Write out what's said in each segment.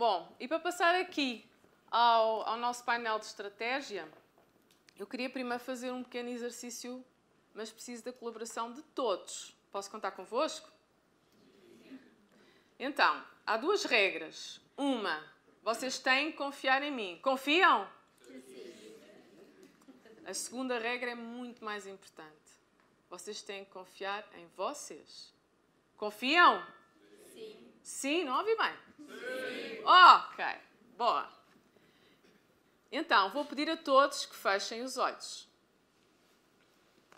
Bom, e para passar aqui ao, ao nosso painel de estratégia, eu queria primeiro fazer um pequeno exercício, mas preciso da colaboração de todos. Posso contar convosco? Então, há duas regras. Uma, vocês têm que confiar em mim. Confiam? A segunda regra é muito mais importante. Vocês têm que confiar em vocês. Confiam? Sim. Sim, não ouvi bem? Sim. Ok, boa. Então, vou pedir a todos que fechem os olhos.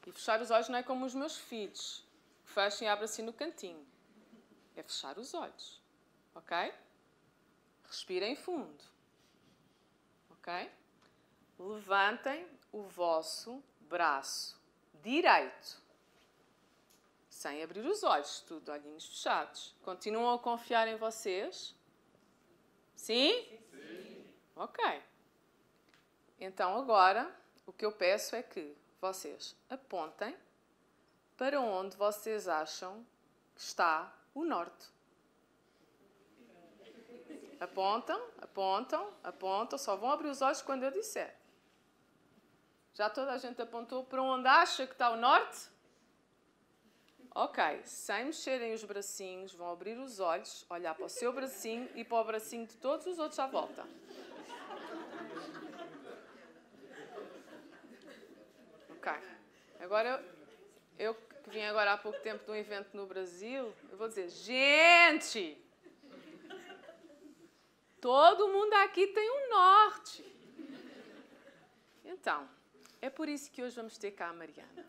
E fechar os olhos não é como os meus filhos. Fechem e abrem assim no cantinho. É fechar os olhos. Ok? Respirem fundo. Ok? Levantem o vosso braço direito. Sem abrir os olhos, tudo, olhinhos fechados. Continuam a confiar em vocês? Sim? Sim. Ok. Então agora, o que eu peço é que vocês apontem para onde vocês acham que está o norte. Apontam, apontam, apontam, só vão abrir os olhos quando eu disser. Já toda a gente apontou para onde acha que está o norte? Ok, sem mexerem os bracinhos, vão abrir os olhos, olhar para o seu bracinho e para o bracinho de todos os outros à volta. Ok. Agora, eu que vim agora há pouco tempo de um evento no Brasil, eu vou dizer, gente, todo mundo aqui tem um norte. Então, é por isso que hoje vamos ter cá a Mariana.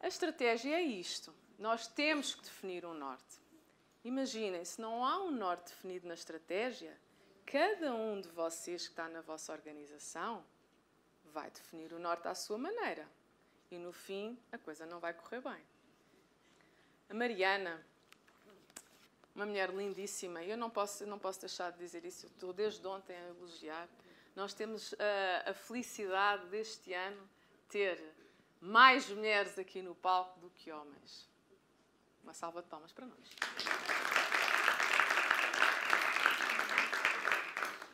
A estratégia é isto. Nós temos que definir um norte. Imaginem, se não há um norte definido na estratégia, cada um de vocês que está na vossa organização vai definir o norte à sua maneira. E no fim, a coisa não vai correr bem. A Mariana, uma mulher lindíssima, eu não posso, não posso deixar de dizer isso, eu estou desde ontem a elogiar. Nós temos a, a felicidade deste ano ter mais mulheres aqui no palco do que homens. Uma salva de palmas para nós.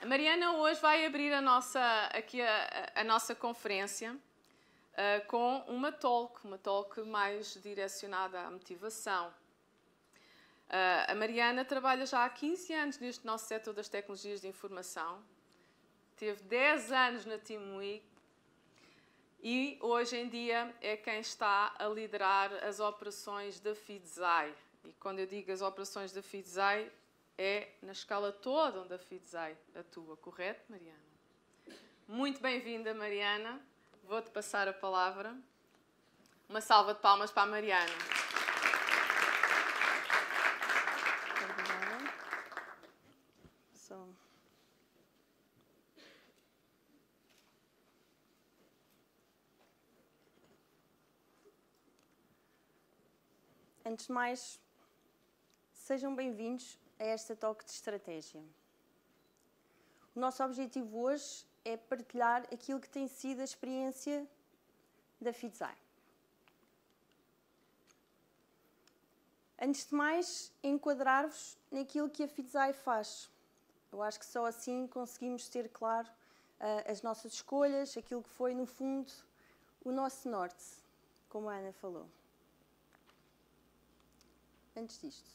A Mariana hoje vai abrir a nossa, aqui a, a nossa conferência uh, com uma talk, uma talk mais direcionada à motivação. Uh, a Mariana trabalha já há 15 anos neste nosso setor das tecnologias de informação. Teve 10 anos na Team Week e hoje em dia é quem está a liderar as operações da FIDZAI. E quando eu digo as operações da FIDZAI, é na escala toda onde a FIDZAI atua, correto, Mariana? Muito bem-vinda, Mariana. Vou-te passar a palavra. Uma salva de palmas para a Mariana. Obrigada. So. Antes de mais, sejam bem-vindos a esta toque de estratégia. O nosso objetivo hoje é partilhar aquilo que tem sido a experiência da FITSAI. Antes de mais, enquadrar-vos naquilo que a FITSAI faz. Eu acho que só assim conseguimos ter claro uh, as nossas escolhas, aquilo que foi, no fundo, o nosso norte, como a Ana falou. Antes disto,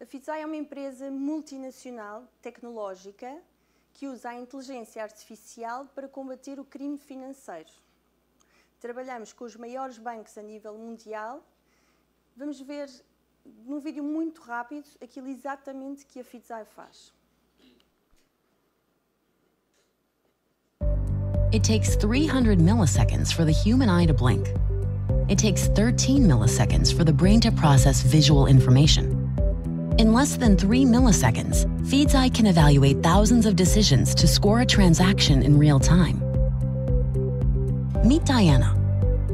a FITSAI é uma empresa multinacional tecnológica que usa a inteligência artificial para combater o crime financeiro. Trabalhamos com os maiores bancos a nível mundial. Vamos ver num vídeo muito rápido aquilo exatamente que a FITSAI faz. It takes 300 milliseconds for the human eye to blink. It takes 13 milliseconds for the brain to process visual information. In less than 3 milliseconds, FeedSci can evaluate thousands of decisions to score a transaction in real time. Meet Diana.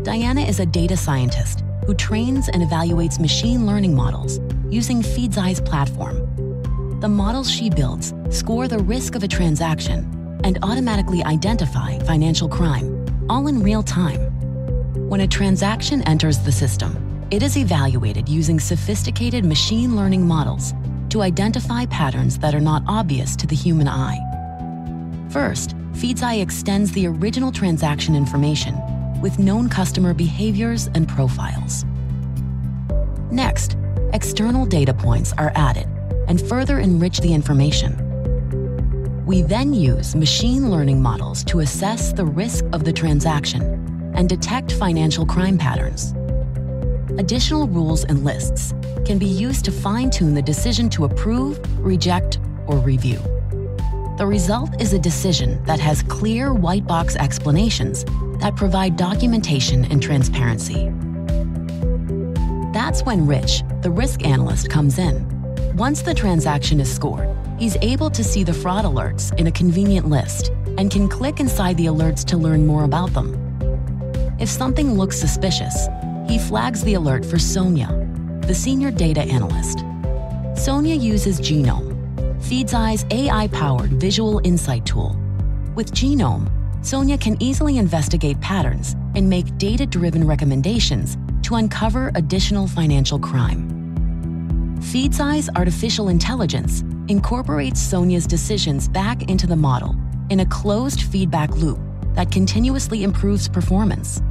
Diana is a data scientist who trains and evaluates machine learning models using FeedSci's platform. The models she builds score the risk of a transaction and automatically identify financial crime, all in real time. When a transaction enters the system, it is evaluated using sophisticated machine learning models to identify patterns that are not obvious to the human eye. First, FeedsEye extends the original transaction information with known customer behaviors and profiles. Next, external data points are added and further enrich the information. We then use machine learning models to assess the risk of the transaction and detect financial crime patterns. Additional rules and lists can be used to fine-tune the decision to approve, reject, or review. The result is a decision that has clear white box explanations that provide documentation and transparency. That's when Rich, the risk analyst, comes in. Once the transaction is scored, he's able to see the fraud alerts in a convenient list and can click inside the alerts to learn more about them. If something looks suspicious, he flags the alert for Sonia, the senior data analyst. Sonia uses Genome, FeedSeye's AI-powered visual insight tool. With Genome, Sonia can easily investigate patterns and make data-driven recommendations to uncover additional financial crime. FeedSeye's artificial intelligence incorporates Sonia's decisions back into the model in a closed feedback loop that continuously improves performance.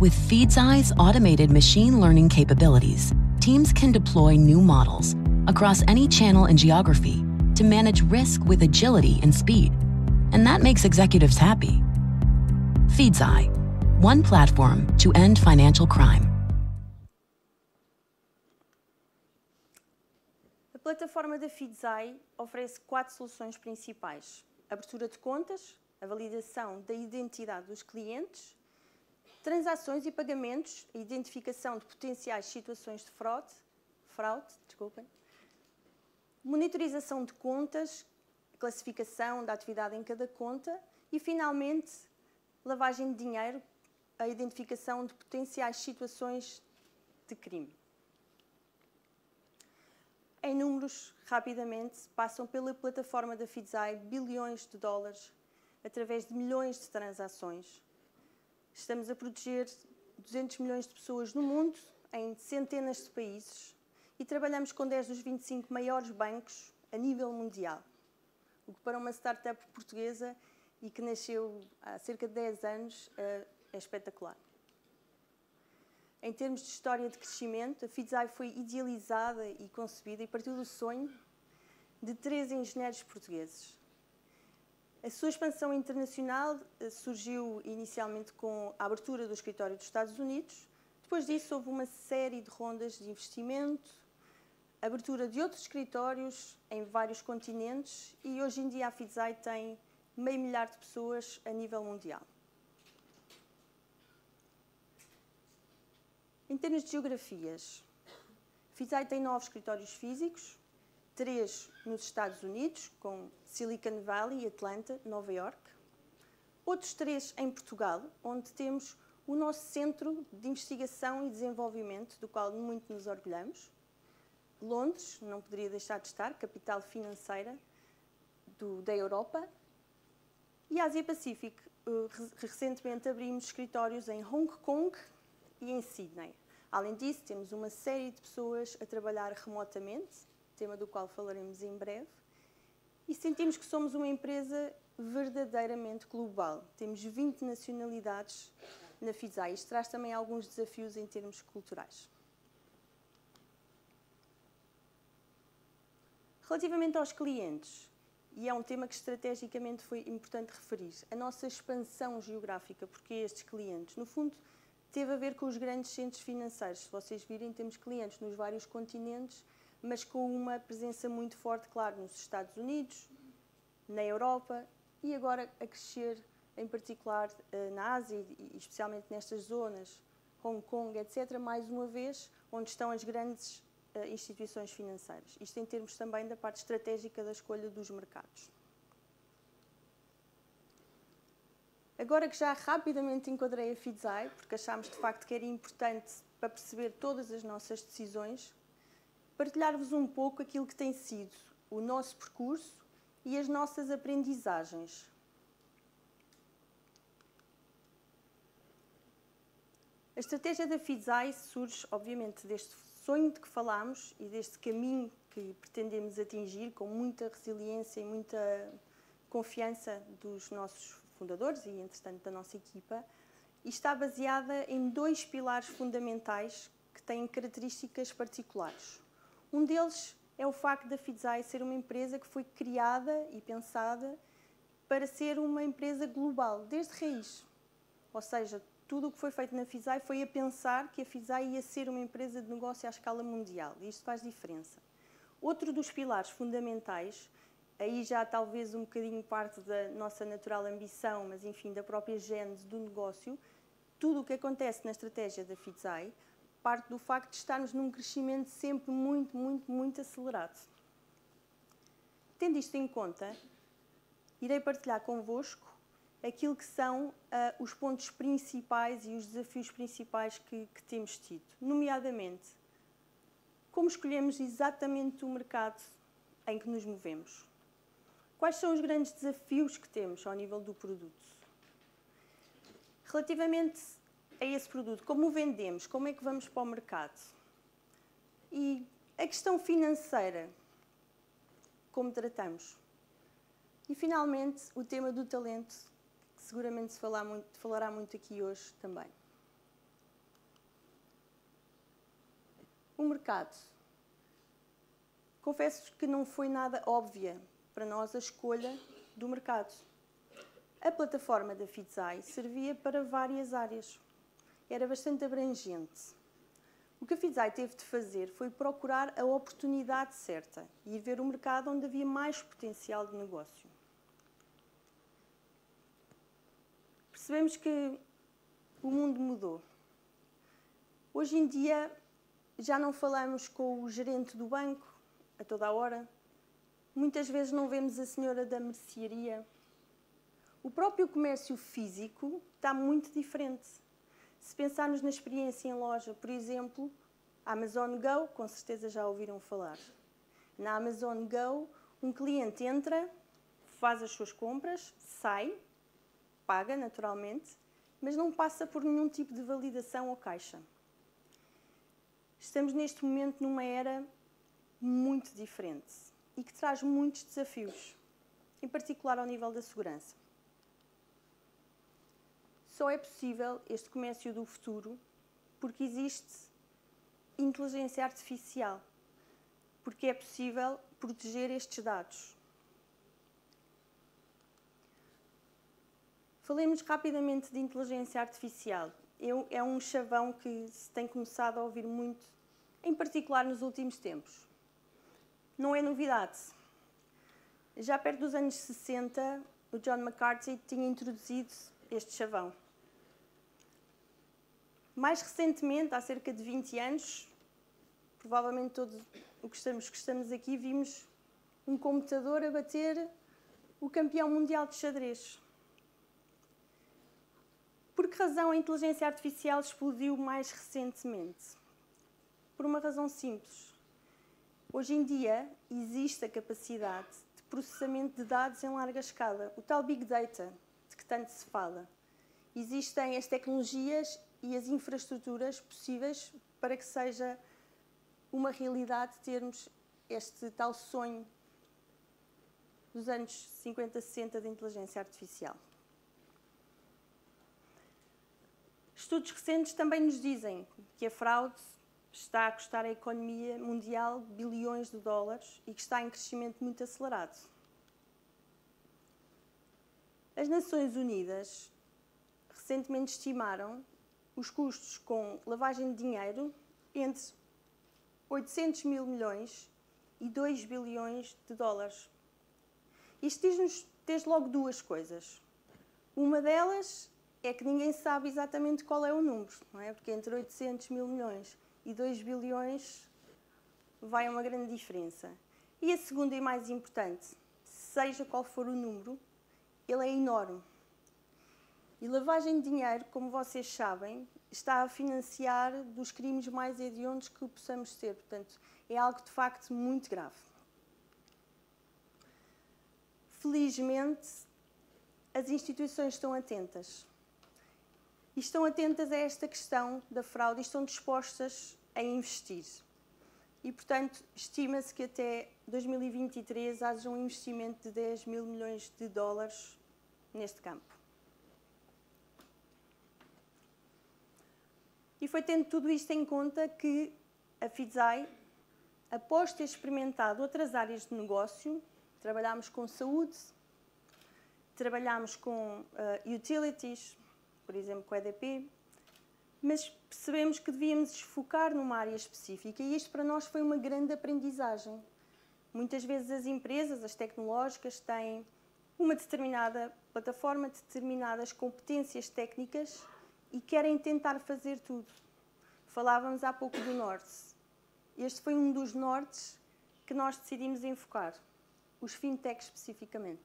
With FeedSeye's automated machine learning capabilities, teams can deploy new models across any channel and geography to manage risk with agility and speed. And that makes executives happy. FeedSeye, one platform to end financial crime. A plataforma da FeedSeye oferece quatro soluções principais: abertura de contas, a validação da identidade dos clientes, transações e pagamentos, a identificação de potenciais situações de fraude, fraude, desculpem, monitorização de contas, classificação da atividade em cada conta e, finalmente, lavagem de dinheiro, a identificação de potenciais situações de crime. Em números, rapidamente, passam pela plataforma da FeedSeye bilhões de dólares através de milhões de transações. Estamos a proteger 200 milhões de pessoas no mundo, em centenas de países, e trabalhamos com 10 dos 25 maiores bancos a nível mundial. O que para uma startup portuguesa e que nasceu há cerca de 10 anos é espetacular. Em termos de história de crescimento, a FeedSeye foi idealizada e concebida e partiu do sonho de três engenheiros portugueses. A sua expansão internacional surgiu inicialmente com a abertura do escritório dos Estados Unidos. Depois disso, houve uma série de rondas de investimento, abertura de outros escritórios em vários continentes e hoje em dia a FeedSeye tem meio milhar de pessoas a nível mundial. Em termos de geografias, FeedSeye tem nove escritórios físicos, três nos Estados Unidos, com Silicon Valley, Atlanta, Nova York. Outros três em Portugal, onde temos o nosso Centro de Investigação e Desenvolvimento, do qual muito nos orgulhamos. Londres, não poderia deixar de estar, capital financeira do, da Europa. E Ásia Pacífico, recentemente abrimos escritórios em Hong Kong e em Sydney. Além disso, temos uma série de pessoas a trabalhar remotamente, tema do qual falaremos em breve, e sentimos que somos uma empresa verdadeiramente global. Temos 20 nacionalidades na FISA. Isto traz também alguns desafios em termos culturais. Relativamente aos clientes, e é um tema que estrategicamente foi importante referir, a nossa expansão geográfica, porque estes clientes, no fundo, teve a ver com os grandes centros financeiros. Se vocês virem, temos clientes nos vários continentes, mas com uma presença muito forte, claro, nos Estados Unidos, na Europa e agora a crescer, em particular, eh, na Ásia e especialmente nestas zonas, Hong Kong, etc., mais uma vez, onde estão as grandes instituições financeiras. Isto em termos também da parte estratégica da escolha dos mercados. Agora que já rapidamente enquadrei a FIDSAI, porque achámos de facto que era importante para perceber todas as nossas decisões, partilhar-vos um pouco aquilo que tem sido o nosso percurso e as nossas aprendizagens. A estratégia da FIDSAI surge, obviamente, deste sonho de que falámos e deste caminho que pretendemos atingir com muita resiliência e muita confiança dos nossos fundadores e, entretanto, da nossa equipa, e está baseada em dois pilares fundamentais que têm características particulares. Um deles é o facto da Fidzai ser uma empresa que foi criada e pensada para ser uma empresa global, desde raiz. Ou seja, tudo o que foi feito na FISAI foi a pensar que a FISAI ia ser uma empresa de negócio à escala mundial. E isto faz diferença. Outro dos pilares fundamentais, aí já talvez um bocadinho parte da nossa natural ambição, mas enfim, da própria gênese do negócio, tudo o que acontece na estratégia da FISAI parte do facto de estarmos num crescimento sempre muito, muito, muito acelerado. Tendo isto em conta, irei partilhar convosco aquilo que são uh, os pontos principais e os desafios principais que, que temos tido, nomeadamente como escolhemos exatamente o mercado em que nos movemos. Quais são os grandes desafios que temos ao nível do produto? Relativamente a esse produto, como o vendemos, como é que vamos para o mercado? E a questão financeira, como tratamos? E finalmente, o tema do talento, seguramente se falar muito, falará muito aqui hoje também. O mercado. Confesso que não foi nada óbvia para nós a escolha do mercado. A plataforma da Fitzai servia para várias áreas. Era bastante abrangente. O que a Fitzai teve de fazer foi procurar a oportunidade certa e ir ver o mercado onde havia mais potencial de negócio. percebemos que o mundo mudou. Hoje em dia já não falamos com o gerente do banco a toda a hora. Muitas vezes não vemos a senhora da mercearia. O próprio comércio físico está muito diferente. Se pensarmos na experiência em loja, por exemplo, Amazon Go, com certeza já ouviram falar. Na Amazon Go, um cliente entra, faz as suas compras, sai, paga naturalmente, mas não passa por nenhum tipo de validação ou caixa. Estamos neste momento numa era muito diferente e que traz muitos desafios, em particular ao nível da segurança. Só é possível este comércio do futuro porque existe inteligência artificial, porque é possível proteger estes dados Falemos rapidamente de inteligência artificial. Eu, é um chavão que se tem começado a ouvir muito, em particular nos últimos tempos. Não é novidade. Já perto dos anos 60, o John McCarthy tinha introduzido este chavão. Mais recentemente, há cerca de 20 anos, provavelmente todos o que estamos, que estamos aqui, vimos um computador a bater o campeão mundial de xadrez. Por que razão a inteligência artificial explodiu mais recentemente? Por uma razão simples. Hoje em dia existe a capacidade de processamento de dados em larga escala, o tal Big Data de que tanto se fala. Existem as tecnologias e as infraestruturas possíveis para que seja uma realidade termos este tal sonho dos anos 50, 60 de inteligência artificial. Estudos recentes também nos dizem que a fraude está a custar à economia mundial bilhões de dólares e que está em crescimento muito acelerado. As Nações Unidas recentemente estimaram os custos com lavagem de dinheiro entre 800 mil milhões e 2 bilhões de dólares. Isto diz-nos desde logo duas coisas. Uma delas é que ninguém sabe exatamente qual é o número, não é? Porque entre 800 mil milhões e 2 bilhões vai uma grande diferença. E a segunda e mais importante, seja qual for o número, ele é enorme. E lavagem de dinheiro, como vocês sabem, está a financiar dos crimes mais hediondos que possamos ter. Portanto, é algo de facto muito grave. Felizmente, as instituições estão atentas e estão atentas a esta questão da fraude e estão dispostas a investir. e, portanto, estima-se que até 2023 haja um investimento de 10 mil milhões de dólares neste campo. E foi tendo tudo isto em conta que a FIDSAI, após ter experimentado outras áreas de negócio, trabalhámos com saúde, trabalhámos com uh, utilities, por exemplo, com a EDP, mas percebemos que devíamos focar numa área específica e isto para nós foi uma grande aprendizagem. Muitas vezes as empresas, as tecnológicas, têm uma determinada plataforma, determinadas competências técnicas e querem tentar fazer tudo. Falávamos há pouco do norte. Este foi um dos nortes que nós decidimos enfocar, os fintechs especificamente.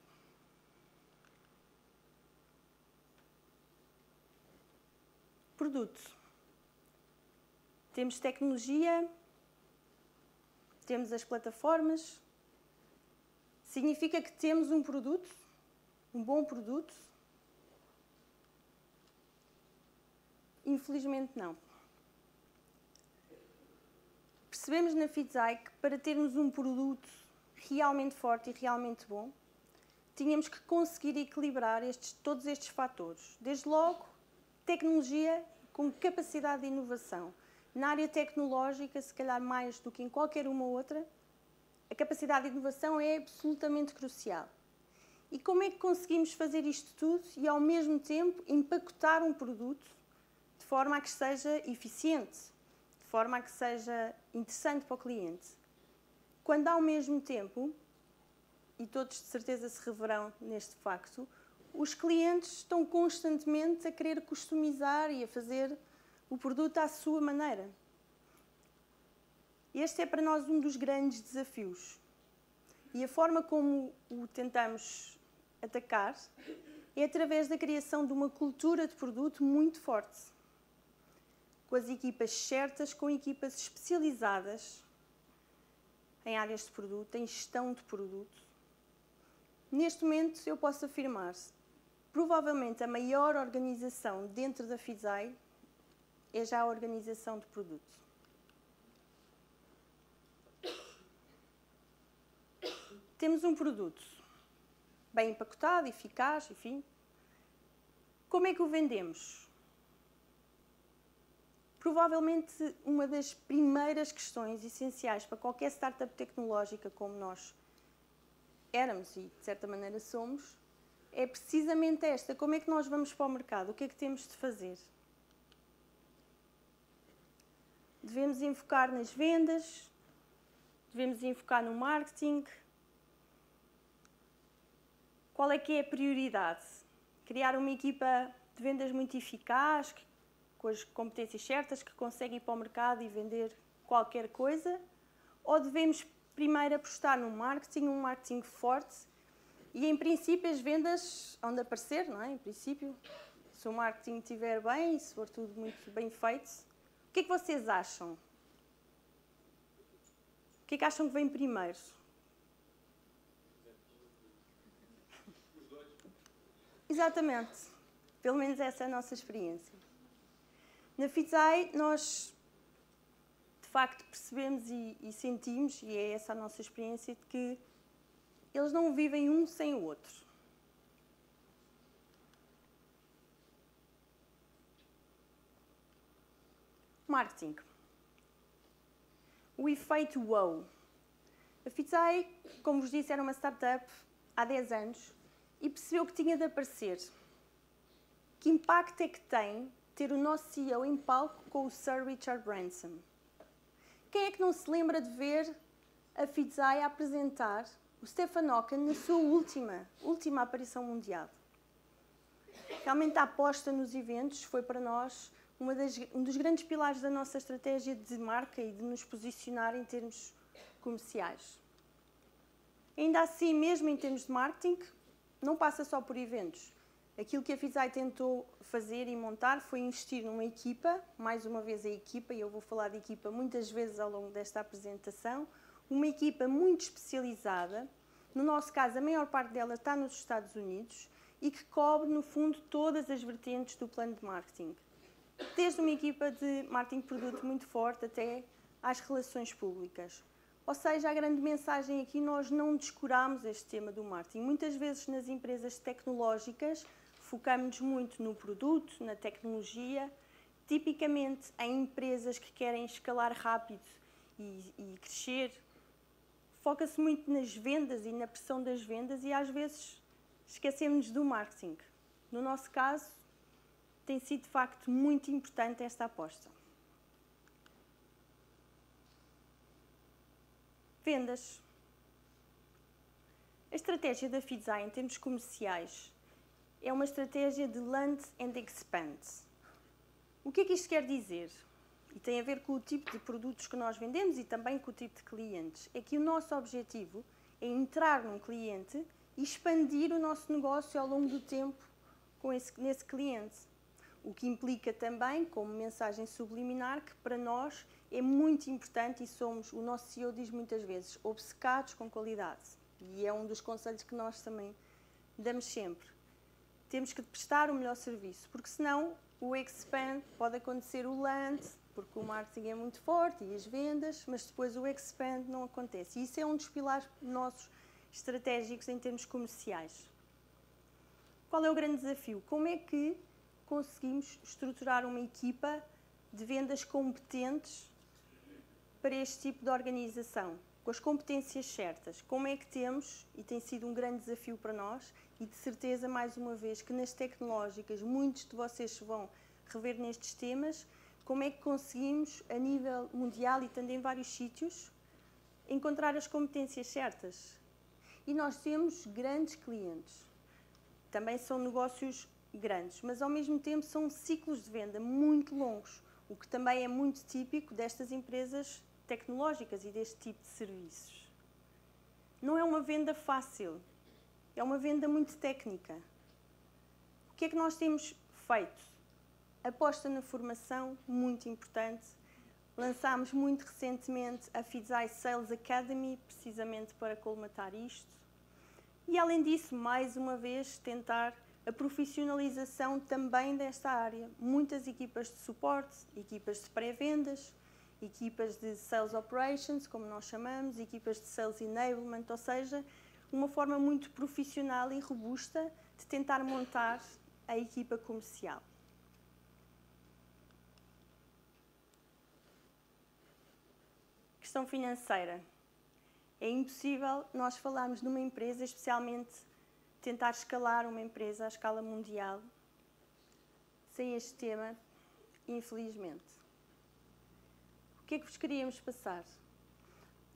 Produto. Temos tecnologia, temos as plataformas. Significa que temos um produto, um bom produto, Infelizmente não. Percebemos na Fitzai que para termos um produto realmente forte e realmente bom, tínhamos que conseguir equilibrar estes, todos estes fatores. Desde logo, tecnologia com capacidade de inovação. Na área tecnológica, se calhar mais do que em qualquer uma outra, a capacidade de inovação é absolutamente crucial. E como é que conseguimos fazer isto tudo e, ao mesmo tempo, empacotar um produto forma a que seja eficiente, de forma a que seja interessante para o cliente. Quando ao mesmo tempo, e todos de certeza se reverão neste facto, os clientes estão constantemente a querer customizar e a fazer o produto à sua maneira. Este é para nós um dos grandes desafios. E a forma como o tentamos atacar é através da criação de uma cultura de produto muito forte com as equipas certas, com equipas especializadas em áreas de produto, em gestão de produto. Neste momento, eu posso afirmar, provavelmente a maior organização dentro da FISAI é já a organização de produto. Temos um produto bem empacotado, eficaz, enfim. Como é que o vendemos? Provavelmente uma das primeiras questões essenciais para qualquer startup tecnológica como nós éramos e de certa maneira somos, é precisamente esta: como é que nós vamos para o mercado? O que é que temos de fazer? Devemos enfocar nas vendas, devemos enfocar no marketing. Qual é que é a prioridade? Criar uma equipa de vendas muito eficaz, que com as competências certas, que conseguem ir para o mercado e vender qualquer coisa? Ou devemos primeiro apostar no marketing, um marketing forte? E em princípio as vendas hão de aparecer, não é? Em princípio, se o marketing estiver bem, se for tudo muito bem feito. O que é que vocês acham? O que é que acham que vem primeiro? Exatamente. Pelo menos essa é a nossa experiência. Na FITSAI, nós de facto percebemos e, e, sentimos, e é essa a nossa experiência, de que eles não vivem um sem o outro. Marketing. O efeito wow. A FITSAI, como vos disse, era uma startup há 10 anos e percebeu que tinha de aparecer. Que impacto é que tem ter o nosso CEO em palco com o Sir Richard Branson. Quem é que não se lembra de ver a Fizai apresentar o Stefan Ocken na sua última, última aparição mundial? Realmente a aposta nos eventos foi para nós das, um dos grandes pilares da nossa estratégia de marca e de nos posicionar em termos comerciais. Ainda assim, mesmo em termos de marketing, não passa só por eventos. Aquilo que a FISAI tentou fazer e montar foi investir numa equipa, mais uma vez a equipa, e eu vou falar de equipa muitas vezes ao longo desta apresentação, uma equipa muito especializada. No nosso caso, a maior parte dela está nos Estados Unidos e que cobre, no fundo, todas as vertentes do plano de marketing. Desde uma equipa de marketing de produto muito forte até às relações públicas. Ou seja, a grande mensagem aqui, nós não descuramos este tema do marketing. Muitas vezes nas empresas tecnológicas focamos muito no produto, na tecnologia, tipicamente em empresas que querem escalar rápido e, e crescer, foca-se muito nas vendas e na pressão das vendas e às vezes esquecemos do marketing. No nosso caso, tem sido de facto muito importante esta aposta. Vendas. A estratégia da Fidza em termos comerciais é uma estratégia de land and expand. O que é que isto quer dizer? E tem a ver com o tipo de produtos que nós vendemos e também com o tipo de clientes. É que o nosso objetivo é entrar num cliente e expandir o nosso negócio ao longo do tempo com esse, nesse cliente. O que implica também, como mensagem subliminar, que para nós é muito importante e somos, o nosso CEO diz muitas vezes, obcecados com qualidade. E é um dos conselhos que nós também damos sempre. Temos que prestar o melhor serviço, porque senão o expand pode acontecer o land, porque o marketing é muito forte e as vendas, mas depois o expand não acontece. E isso é um dos pilares nossos estratégicos em termos comerciais. Qual é o grande desafio? Como é que conseguimos estruturar uma equipa de vendas competentes para este tipo de organização? Com as competências certas. Como é que temos, e tem sido um grande desafio para nós, e de certeza, mais uma vez, que nas tecnológicas muitos de vocês se vão rever nestes temas, como é que conseguimos, a nível mundial e também em vários sítios, encontrar as competências certas. E nós temos grandes clientes também são negócios grandes, mas ao mesmo tempo são ciclos de venda muito longos, o que também é muito típico destas empresas tecnológicas e deste tipo de serviços. Não é uma venda fácil, é uma venda muito técnica. O que é que nós temos feito? Aposta na formação, muito importante. Lançámos muito recentemente a Fidzai Sales Academy, precisamente para colmatar isto. E além disso, mais uma vez, tentar a profissionalização também desta área. Muitas equipas de suporte, equipas de pré-vendas, equipas de sales operations, como nós chamamos, equipas de sales enablement, ou seja, uma forma muito profissional e robusta de tentar montar a equipa comercial. Questão financeira. É impossível nós falarmos numa empresa, especialmente tentar escalar uma empresa à escala mundial, sem este tema, infelizmente. O que é que vos queríamos passar?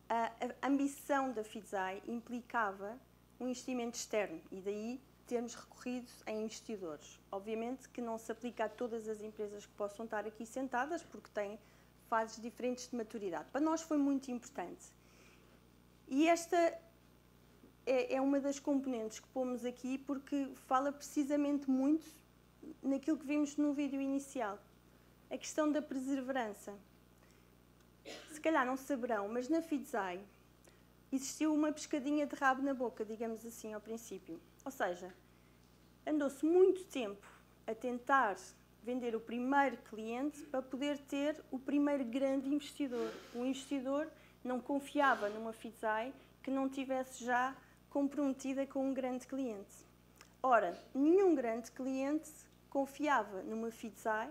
A, ambição da FIDZAI implicava um investimento externo e daí termos recorrido a investidores. Obviamente que não se aplica a todas as empresas que possam estar aqui sentadas, porque têm fases diferentes de maturidade. Para nós foi muito importante e esta é, é uma das componentes que pomos aqui porque fala precisamente muito naquilo que vimos no vídeo inicial. A questão da perseverança. Se calhar não saberão, mas na Fidzai existiu uma pescadinha de rabo na boca, digamos assim, ao princípio. Ou seja, andou-se muito tempo a tentar vender o primeiro cliente para poder ter o primeiro grande investidor. Um investidor não confiava numa Fidzai que não tivesse já comprometida com um grande cliente. Ora, nenhum grande cliente confiava numa Fidzai,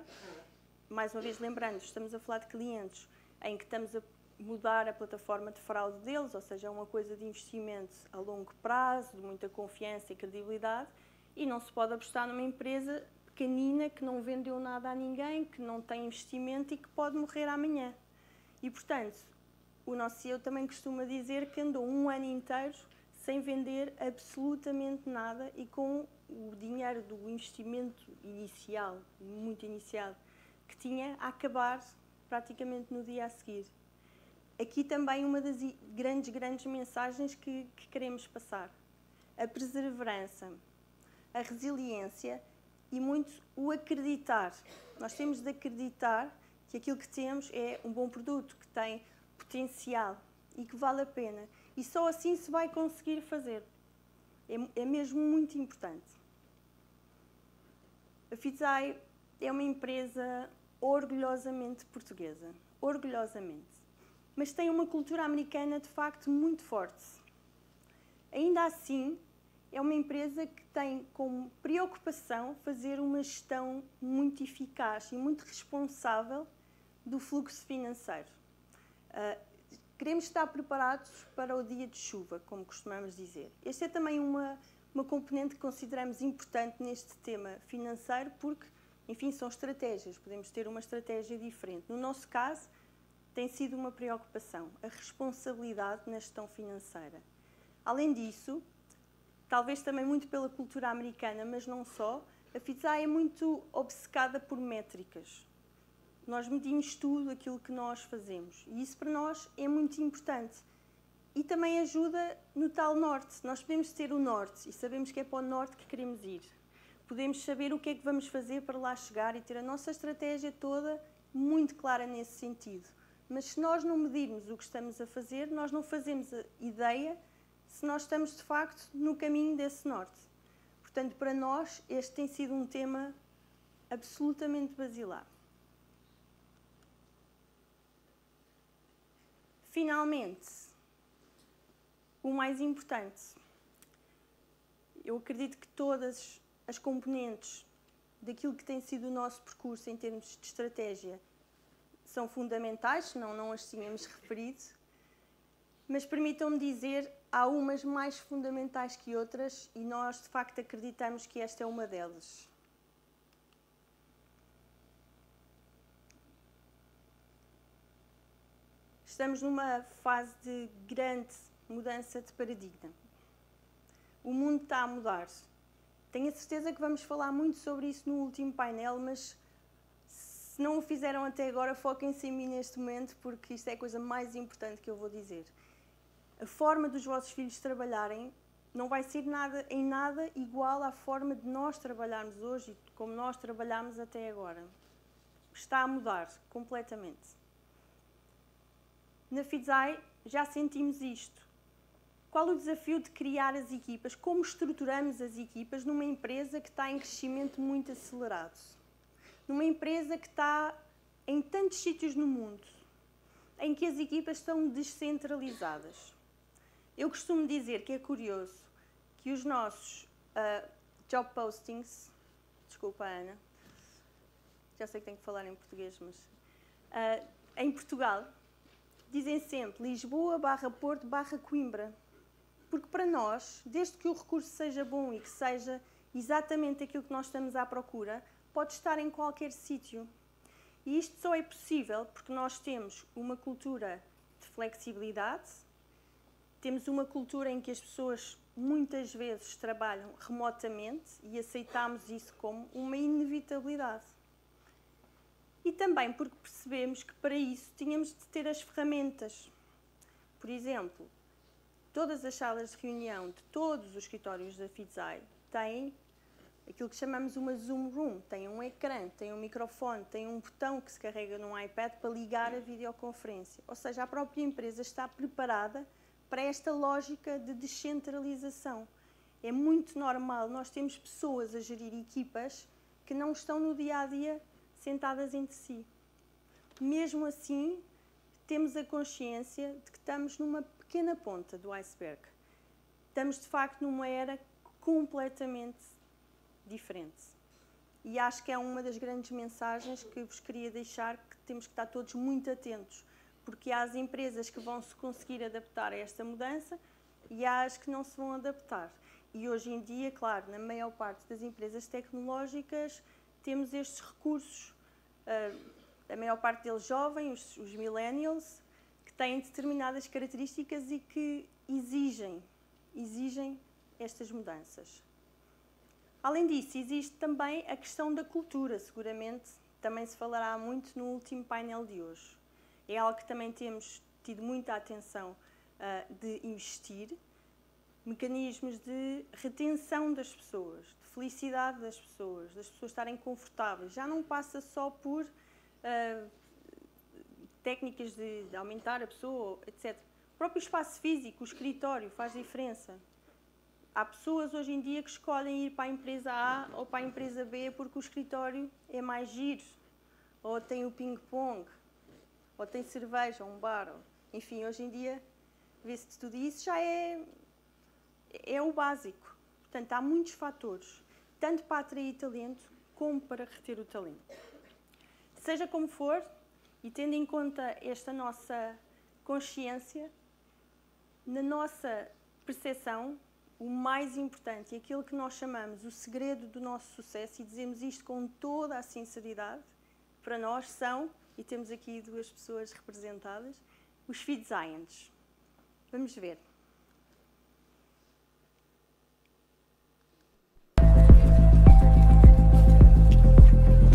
mais uma vez lembrando, estamos a falar de clientes em que estamos a mudar a plataforma de fraude deles, ou seja, é uma coisa de investimento a longo prazo, de muita confiança e credibilidade, e não se pode apostar numa empresa pequenina que não vendeu nada a ninguém, que não tem investimento e que pode morrer amanhã. E, portanto, o nosso CEO também costuma dizer que andou um ano inteiro sem vender absolutamente nada e com o dinheiro do investimento inicial, muito inicial, que tinha a acabar praticamente no dia a seguir. Aqui também uma das grandes, grandes mensagens que, que queremos passar. A perseverança, a resiliência e muito o acreditar. Nós temos de acreditar que aquilo que temos é um bom produto, que tem potencial e que vale a pena. E só assim se vai conseguir fazer. É, é mesmo muito importante. A Fitzai é uma empresa orgulhosamente portuguesa. Orgulhosamente. mas tem uma cultura americana de facto muito forte. Ainda assim, é uma empresa que tem como preocupação fazer uma gestão muito eficaz e muito responsável do fluxo financeiro. Uh, queremos estar preparados para o dia de chuva, como costumamos dizer. Esta é também uma, uma componente que consideramos importante neste tema financeiro, porque, enfim, são estratégias, podemos ter uma estratégia diferente. No nosso caso, tem sido uma preocupação, a responsabilidade na gestão financeira. Além disso, talvez também muito pela cultura americana, mas não só, a FITSA é muito obcecada por métricas. Nós medimos tudo aquilo que nós fazemos e isso para nós é muito importante. E também ajuda no tal norte. Nós podemos ter o norte e sabemos que é para o norte que queremos ir. Podemos saber o que é que vamos fazer para lá chegar e ter a nossa estratégia toda muito clara nesse sentido. Mas se nós não medirmos o que estamos a fazer, nós não fazemos ideia se nós estamos de facto no caminho desse norte. Portanto, para nós, este tem sido um tema absolutamente basilar. Finalmente, o mais importante. Eu acredito que todas as componentes daquilo que tem sido o nosso percurso em termos de estratégia são fundamentais, senão não as tínhamos referido, mas permitam-me dizer, há umas mais fundamentais que outras e nós de facto acreditamos que esta é uma delas. Estamos numa fase de grande mudança de paradigma. O mundo está a mudar. Tenho a certeza que vamos falar muito sobre isso no último painel, mas se não o fizeram até agora, foquem-se em mim neste momento, porque isto é a coisa mais importante que eu vou dizer. A forma dos vossos filhos trabalharem não vai ser nada, em nada igual à forma de nós trabalharmos hoje como nós trabalhamos até agora. Está a mudar completamente. Na Fidzai já sentimos isto. Qual o desafio de criar as equipas? Como estruturamos as equipas numa empresa que está em crescimento muito acelerado? numa empresa que está em tantos sítios no mundo, em que as equipas estão descentralizadas. Eu costumo dizer que é curioso que os nossos uh, job postings, desculpa Ana, já sei que tenho que falar em português, mas uh, em Portugal dizem sempre Lisboa barra Porto barra Coimbra. Porque para nós, desde que o recurso seja bom e que seja exatamente aquilo que nós estamos à procura, pode estar em qualquer sítio. E isto só é possível porque nós temos uma cultura de flexibilidade, temos uma cultura em que as pessoas muitas vezes trabalham remotamente e aceitamos isso como uma inevitabilidade. E também porque percebemos que para isso tínhamos de ter as ferramentas. Por exemplo, todas as salas de reunião de todos os escritórios da FITSAI têm aquilo que chamamos uma Zoom Room. Tem um ecrã, tem um microfone, tem um botão que se carrega num iPad para ligar a videoconferência. Ou seja, a própria empresa está preparada para esta lógica de descentralização. É muito normal, nós temos pessoas a gerir equipas que não estão no dia a dia sentadas entre si. Mesmo assim, temos a consciência de que estamos numa pequena ponta do iceberg. Estamos de facto numa era completamente diferente. E acho que é uma das grandes mensagens que vos queria deixar, que temos que estar todos muito atentos, porque há as empresas que vão se conseguir adaptar a esta mudança e há as que não se vão adaptar. E hoje em dia, claro, na maior parte das empresas tecnológicas, temos estes recursos, uh, a maior parte deles jovens, os, os millennials, têm determinadas características e que exigem, exigem estas mudanças. Além disso, existe também a questão da cultura, seguramente também se falará muito no último painel de hoje. É algo que também temos tido muita atenção uh, de investir, mecanismos de retenção das pessoas, de felicidade das pessoas, das pessoas estarem confortáveis. Já não passa só por uh, técnicas de, de aumentar a pessoa, etc. O próprio espaço físico, o escritório, faz diferença. Há pessoas hoje em dia que escolhem ir para a empresa A ou para a empresa B porque o escritório é mais giro, ou tem o ping-pong, ou tem cerveja, um bar. enfim, hoje em dia vê-se tudo isso já é, é o básico. Portanto, há muitos fatores, tanto para atrair talento como para reter o talento. Seja como for, e tendo em conta esta nossa consciência, na nossa percepção, o mais importante e aquilo que nós chamamos o segredo do nosso sucesso, e dizemos isto com toda a sinceridade, para nós são, e temos aqui duas pessoas representadas, os Feed Giants. Vamos ver.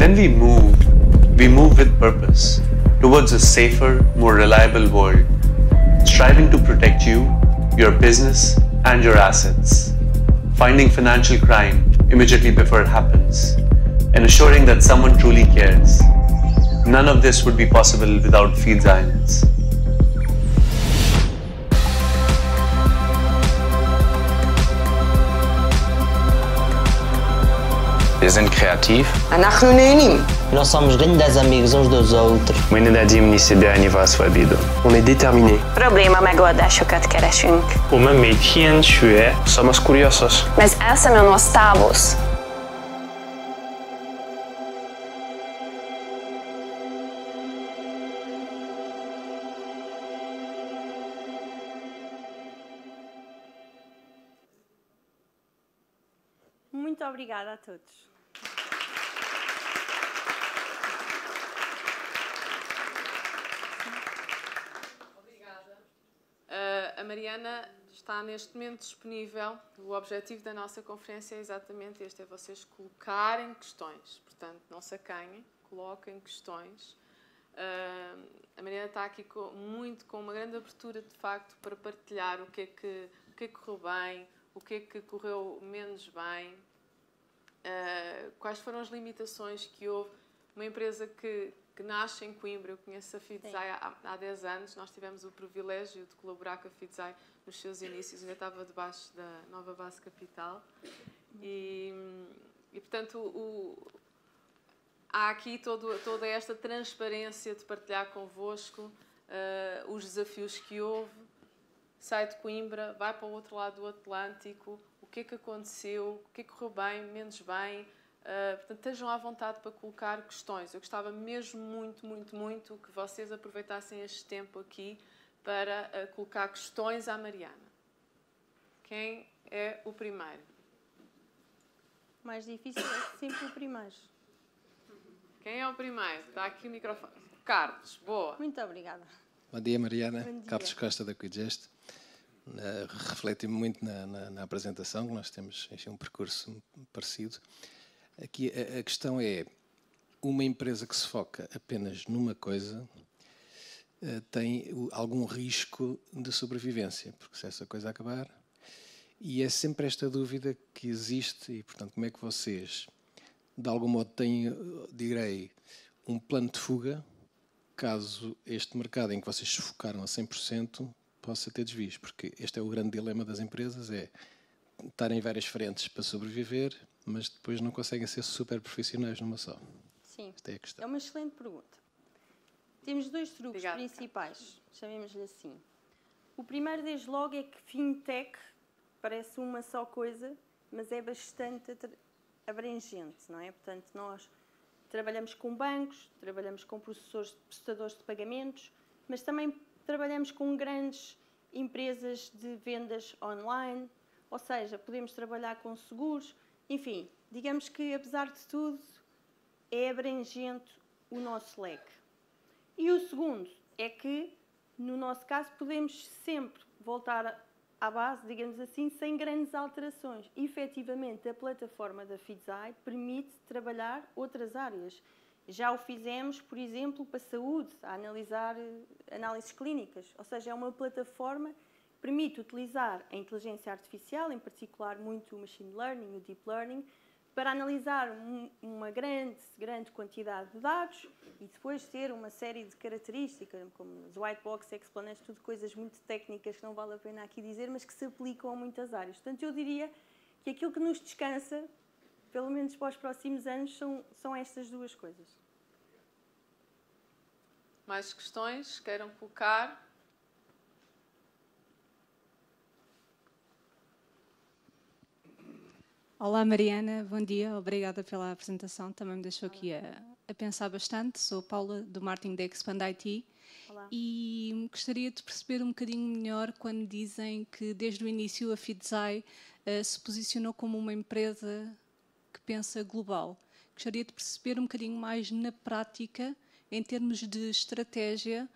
When we we move with purpose towards a safer, more reliable world, striving to protect you, your business, and your assets, finding financial crime immediately before it happens, and assuring that someone truly cares. None of this would be possible without Feed Zions. Wir sind kreativ. אנחנו נהנים. Nós somos grandes amigos uns dos outros. Мы не дадим ни себя, ни вас в обиду. On est déterminé. Probléma megoldásokat keresünk. 我们每天学 Somos curiosos. Mas essa é nós estamos. Muito obrigada a todos. A Mariana está neste momento disponível. O objetivo da nossa conferência é exatamente este: é vocês colocarem questões. Portanto, não se acanhem, coloquem questões. Uh, a Mariana está aqui com, muito com uma grande abertura de facto para partilhar o que é que, o que, é que correu bem, o que é que correu menos bem, uh, quais foram as limitações que houve. Uma empresa que, que nasce em Coimbra, eu conheço a Fidzai há, há 10 anos, nós tivemos o privilégio de colaborar com a Fidzai nos seus inícios, ainda estava debaixo da nova base capital. E, e portanto, o, há aqui todo, toda esta transparência de partilhar convosco uh, os desafios que houve. Sai de Coimbra, vai para o outro lado do Atlântico, o que é que aconteceu, o que é que correu bem, menos bem. Uh, portanto, estejam à vontade para colocar questões. Eu gostava mesmo muito, muito, muito que vocês aproveitassem este tempo aqui para uh, colocar questões à Mariana. Quem é o primeiro? O mais difícil é sempre o primeiro. Quem é o primeiro? Está aqui o microfone. Carlos, boa. Muito obrigada. Bom dia, Mariana. Bom dia. Carlos Costa da Quidgest. Uh, refleti muito na, na, na, apresentação, que nós temos enfim, um percurso parecido. Aqui a, a, questão é: uma empresa que se foca apenas numa coisa uh, tem algum risco de sobrevivência, porque se essa coisa acabar. E é sempre esta dúvida que existe, e portanto, como é que vocês, de algum modo, têm, direi, um plano de fuga caso este mercado em que vocês se focaram a 100% possa ter desvios, porque este é o grande dilema das empresas, é estar em várias frentes para sobreviver, mas depois não conseguem ser super profissionais numa só. Sim, Esta é, a questão. é uma excelente pergunta. Temos dois truques Obrigada, principais, chamemos-lhe assim. O primeiro, desde logo, é que fintech parece uma só coisa, mas é bastante abrangente, não é? Portanto, nós trabalhamos com bancos, trabalhamos com processores, prestadores de pagamentos, mas também trabalhamos com grandes empresas de vendas online, ou seja, podemos trabalhar com seguros, enfim, digamos que apesar de tudo é abrangente o nosso leque. E o segundo é que, no nosso caso, podemos sempre voltar à base, digamos assim, sem grandes alterações. Efetivamente, a plataforma da Fidzai permite trabalhar outras áreas. Já o fizemos, por exemplo, para a saúde, a analisar análises clínicas. Ou seja, é uma plataforma permite utilizar a inteligência artificial, em particular muito o machine learning, o deep learning, para analisar um, uma grande, grande quantidade de dados e depois ter uma série de características, como os white box explanations, tudo coisas muito técnicas que não vale a pena aqui dizer, mas que se aplicam a muitas áreas. Portanto, eu diria que aquilo que nos descansa, pelo menos para os próximos anos, são, são estas duas coisas. Mais questões? Queiram colocar? Olá Mariana, bom dia, obrigada pela apresentação, também me deixou aqui a, a pensar bastante. Sou Paula do Martin da Expand IT Olá. e gostaria de perceber um bocadinho melhor quando dizem que desde o início a Fidzai uh, se posicionou como uma empresa que pensa global. Gostaria de perceber um bocadinho mais na prática, em termos de estratégia,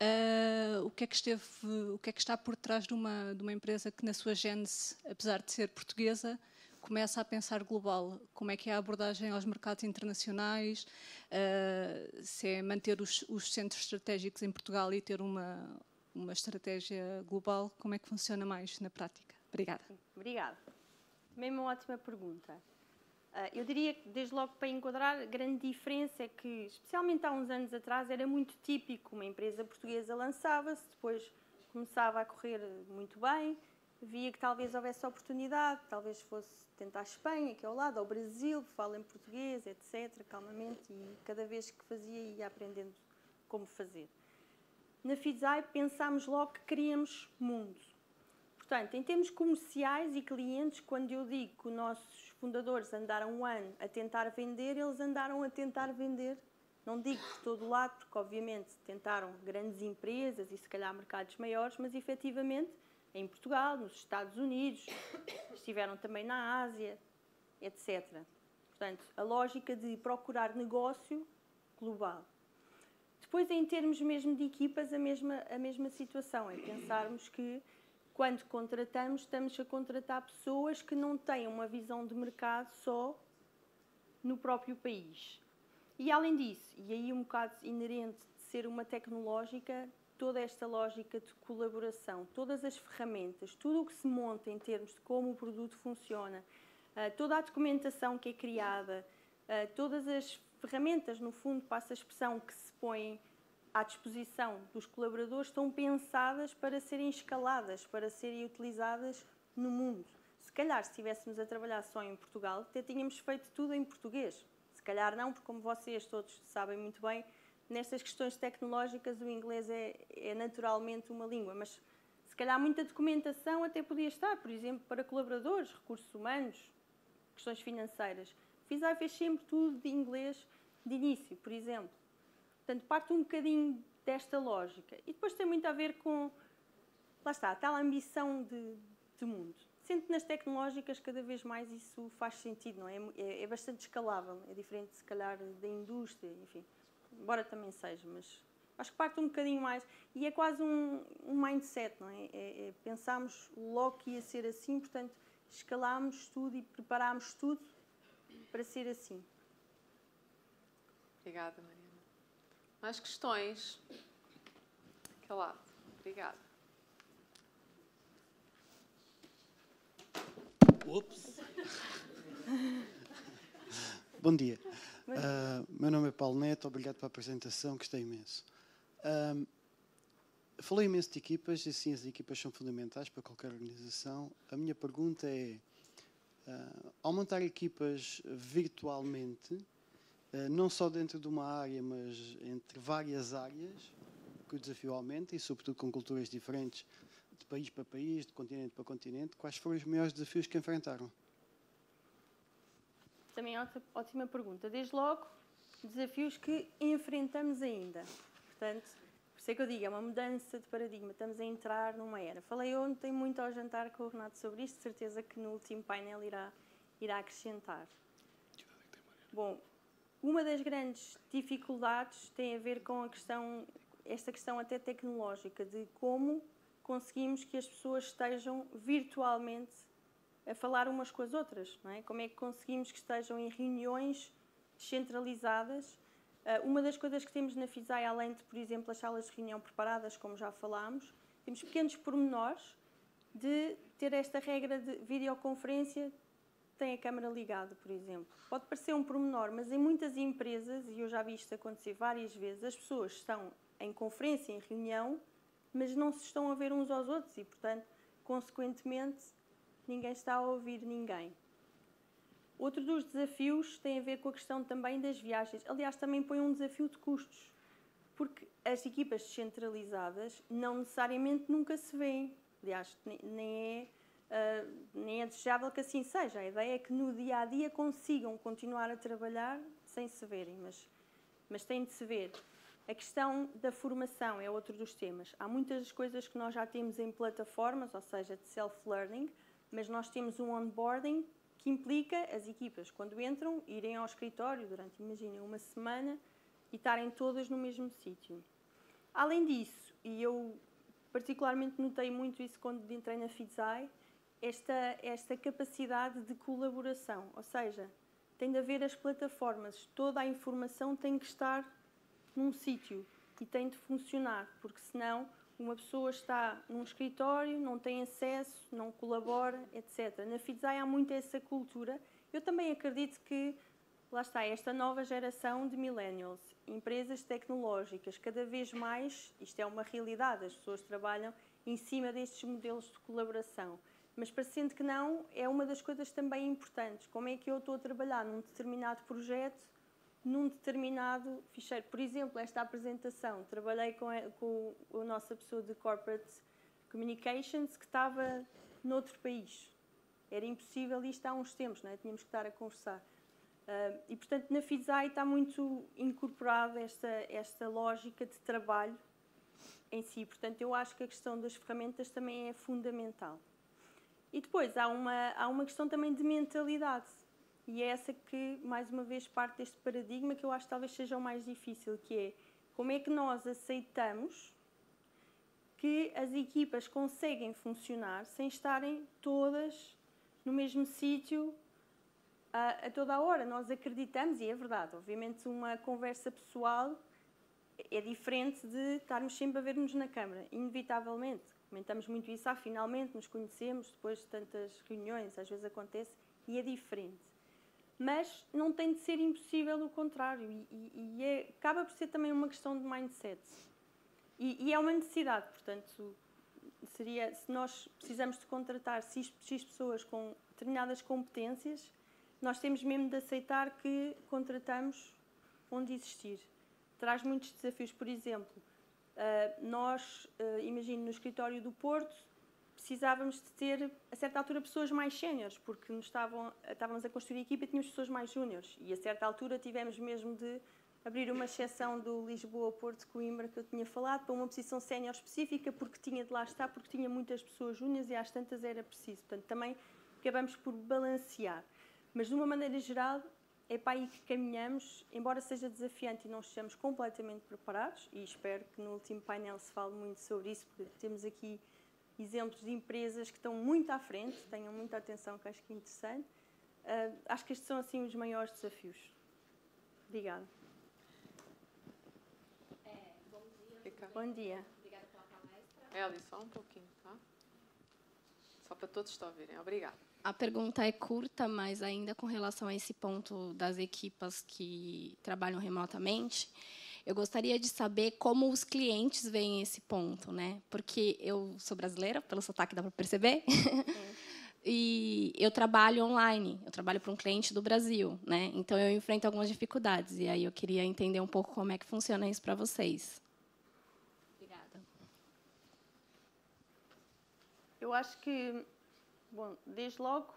uh, o, que é que esteve, o que é que está por trás de uma, de uma empresa que na sua gênese, apesar de ser portuguesa, começa a pensar global. Como é que é a abordagem aos mercados internacionais? Uh, se é manter os, os, centros estratégicos em Portugal e ter uma, uma estratégia global, como é que funciona mais na prática? Obrigada. Obrigada. Mesmo uma ótima pergunta. Uh, eu diria que, desde logo, para enquadrar, a grande diferença é que, especialmente há uns anos atrás, era muito típico. Uma empresa portuguesa lançava-se, depois começava a correr muito bem, via que talvez houvesse oportunidade, talvez fosse tentar a Espanha, que é ao lado, ao Brasil, fala em português, etc., calmamente, e cada vez que fazia ia aprendendo como fazer. Na Fidzai pensámos logo que queríamos mundo. Portanto, em termos comerciais e clientes, quando eu digo que os nossos fundadores andaram um ano a tentar vender, eles andaram a tentar vender, não digo por todo lado, porque obviamente tentaram grandes empresas e se calhar mercados maiores, mas efetivamente em Portugal, nos Estados Unidos, estiveram também na Ásia, etc. Portanto, a lógica de procurar negócio global. Depois, em termos mesmo de equipas, a mesma, a mesma situação, é pensarmos que quando contratamos, estamos a contratar pessoas que não têm uma visão de mercado só no próprio país. E além disso, e aí um bocado inerente de ser uma tecnológica, toda esta lógica de colaboração, todas as ferramentas, tudo o que se monta em termos de como o produto funciona, eh, toda a documentação que é criada, eh, todas as ferramentas, no fundo, passa a expressão, que se põem à disposição dos colaboradores, estão pensadas para serem escaladas, para serem utilizadas no mundo. Se calhar, se estivéssemos a trabalhar só em Portugal, até tínhamos feito tudo em português. Se calhar não, porque como vocês todos sabem muito bem, nestas questões tecnológicas o inglês é, é, naturalmente uma língua, mas se calhar muita documentação até podia estar, por exemplo, para colaboradores, recursos humanos, questões financeiras. FISAI fez sempre tudo de inglês de início, por exemplo. Portanto, parte um bocadinho desta lógica. E depois tem muito a ver com, lá está, a tal ambição de, de mundo. Sendo nas tecnológicas cada vez mais isso faz sentido, não é? É, é bastante escalável, é diferente se calhar da indústria, enfim embora também seja, mas acho que parte um bocadinho mais. E é quase um, um mindset, não é? é, é pensámos logo que ia ser assim, portanto, escalámos tudo e preparámos tudo para ser assim. Obrigada, Mariana. Mais questões? Calado. Obrigada. Ups. Bom dia. Uh, meu nome é Paulo Neto, obrigado pela apresentação, gostei imenso. Uh, falei imenso de equipas, e sim, as equipas são fundamentais para qualquer organização. A minha pergunta é, uh, ao montar equipas virtualmente, não só dentro de uma área, mas entre várias áreas, que o desafio aumenta, e sobretudo com culturas diferentes, de país para país, de continente para continente, quais foram os maiores desafios que enfrentaram? Também é ótima pergunta. Desde logo, desafios que enfrentamos ainda. Portanto, por isso é que eu digo, é uma mudança de paradigma. Estamos a entrar numa era. Falei ontem muito ao jantar com o Renato sobre isto, de certeza que no último painel irá, irá acrescentar. Bom, uma das grandes dificuldades tem a ver com a questão, esta questão até tecnológica, de como conseguimos que as pessoas estejam virtualmente a falar umas com as outras, não é? Como é que conseguimos que estejam em reuniões descentralizadas? Uh, uma das coisas que temos na FISAI, além de, por exemplo, as salas de reunião preparadas, como já falámos, temos pequenos pormenores de ter esta regra de videoconferência tem a câmara ligada, por exemplo. Pode parecer um pormenor, mas em muitas empresas, e eu já vi isto acontecer várias vezes, as pessoas estão em conferência, em reunião, mas não se estão a ver uns aos outros e, portanto, consequentemente, ninguém está a ouvir ninguém. Outro dos desafios tem a ver com a questão também das viagens. Aliás, também põe um desafio de custos, porque as equipas descentralizadas não necessariamente nunca se veem. Aliás, nem é uh, nem é desejável que assim seja. A ideia é que no dia a dia consigam continuar a trabalhar sem se verem, mas, mas têm de se ver. A questão da formação é outro dos temas. Há muitas coisas que nós já temos em plataformas, ou seja, de self-learning, mas nós temos um onboarding que implica as equipas, quando entram, irem ao escritório durante, imaginem, uma semana e estarem todas no mesmo sítio. Além disso, e eu particularmente notei muito isso quando entrei na Fidzai, esta, esta capacidade de colaboração, ou seja, tem de haver as plataformas, toda a informação tem que estar num sítio e tem de funcionar, porque senão uma pessoa está num escritório, não tem acesso, não colabora, etc. Na Fidzai há muito essa cultura. Eu também acredito que, lá está, esta nova geração de millennials, empresas tecnológicas, cada vez mais, isto é uma realidade, as pessoas trabalham em cima destes modelos de colaboração. Mas parecendo que não, é uma das coisas também importantes. Como é que eu estou a trabalhar num determinado projeto num determinado ficheiro. Por exemplo, esta apresentação, trabalhei com a, com a nossa pessoa de Corporate Communications que estava noutro país. Era impossível isto há uns tempos, não é? tínhamos que estar a conversar. Uh, e, portanto, na FISAI está muito incorporada esta, esta lógica de trabalho em si. Portanto, eu acho que a questão das ferramentas também é fundamental. E depois há uma, há uma questão também de mentalidade. E é essa que, mais uma vez, parte deste paradigma que eu acho que talvez seja o mais difícil, que é como é que nós aceitamos que as equipas conseguem funcionar sem estarem todas no mesmo sítio a, a, toda a hora. Nós acreditamos, e é verdade, obviamente uma conversa pessoal é diferente de estarmos sempre a ver-nos na câmara, inevitavelmente. Comentamos muito isso, ah, finalmente nos conhecemos, depois de tantas reuniões, às vezes acontece, e é diferente mas não tem de ser impossível o contrário. E, e, e é, acaba por ser também uma questão de mindset. E, e, é uma necessidade, portanto, seria, se nós precisamos de contratar X, X pessoas com determinadas competências, nós temos mesmo de aceitar que contratamos onde existir. Traz muitos desafios, por exemplo, uh, nós, uh, imagino, no escritório do Porto, precisávamos de ter, a certa altura, pessoas mais séniores, porque nos estavam, estávamos a construir a equipa e tínhamos pessoas mais júniores. E a certa altura tivemos mesmo de abrir uma exceção do Lisboa-Porto Coimbra que eu tinha falado para uma posição sénior específica, porque tinha de lá estar, porque tinha muitas pessoas júniores e às tantas era preciso. Portanto, também acabamos por balancear. Mas, de uma maneira geral, é para aí que caminhamos, embora seja desafiante e não estejamos completamente preparados, e espero que no último painel se fale muito sobre isso, porque temos aqui exemplos de empresas que estão muito à frente, tenham muita atenção, que acho que é interessante. Uh, acho que estes são assim os maiores desafios. Obrigada. É, bom dia. Bom dia. Obrigada pela palestra. Eli, só um pouquinho, tá? Só para todos te ouvirem. Obrigada. A pergunta é curta, mas ainda com relação a esse ponto das equipas que trabalham remotamente. Eu gostaria de saber como os clientes veem esse ponto, né? Porque eu sou brasileira, pelo sotaque dá para perceber. e eu trabalho online, eu trabalho para um cliente do Brasil, né? Então eu enfrento algumas dificuldades e aí eu queria entender um pouco como é que funciona isso para vocês. Obrigada. Eu acho que, bom, desde logo,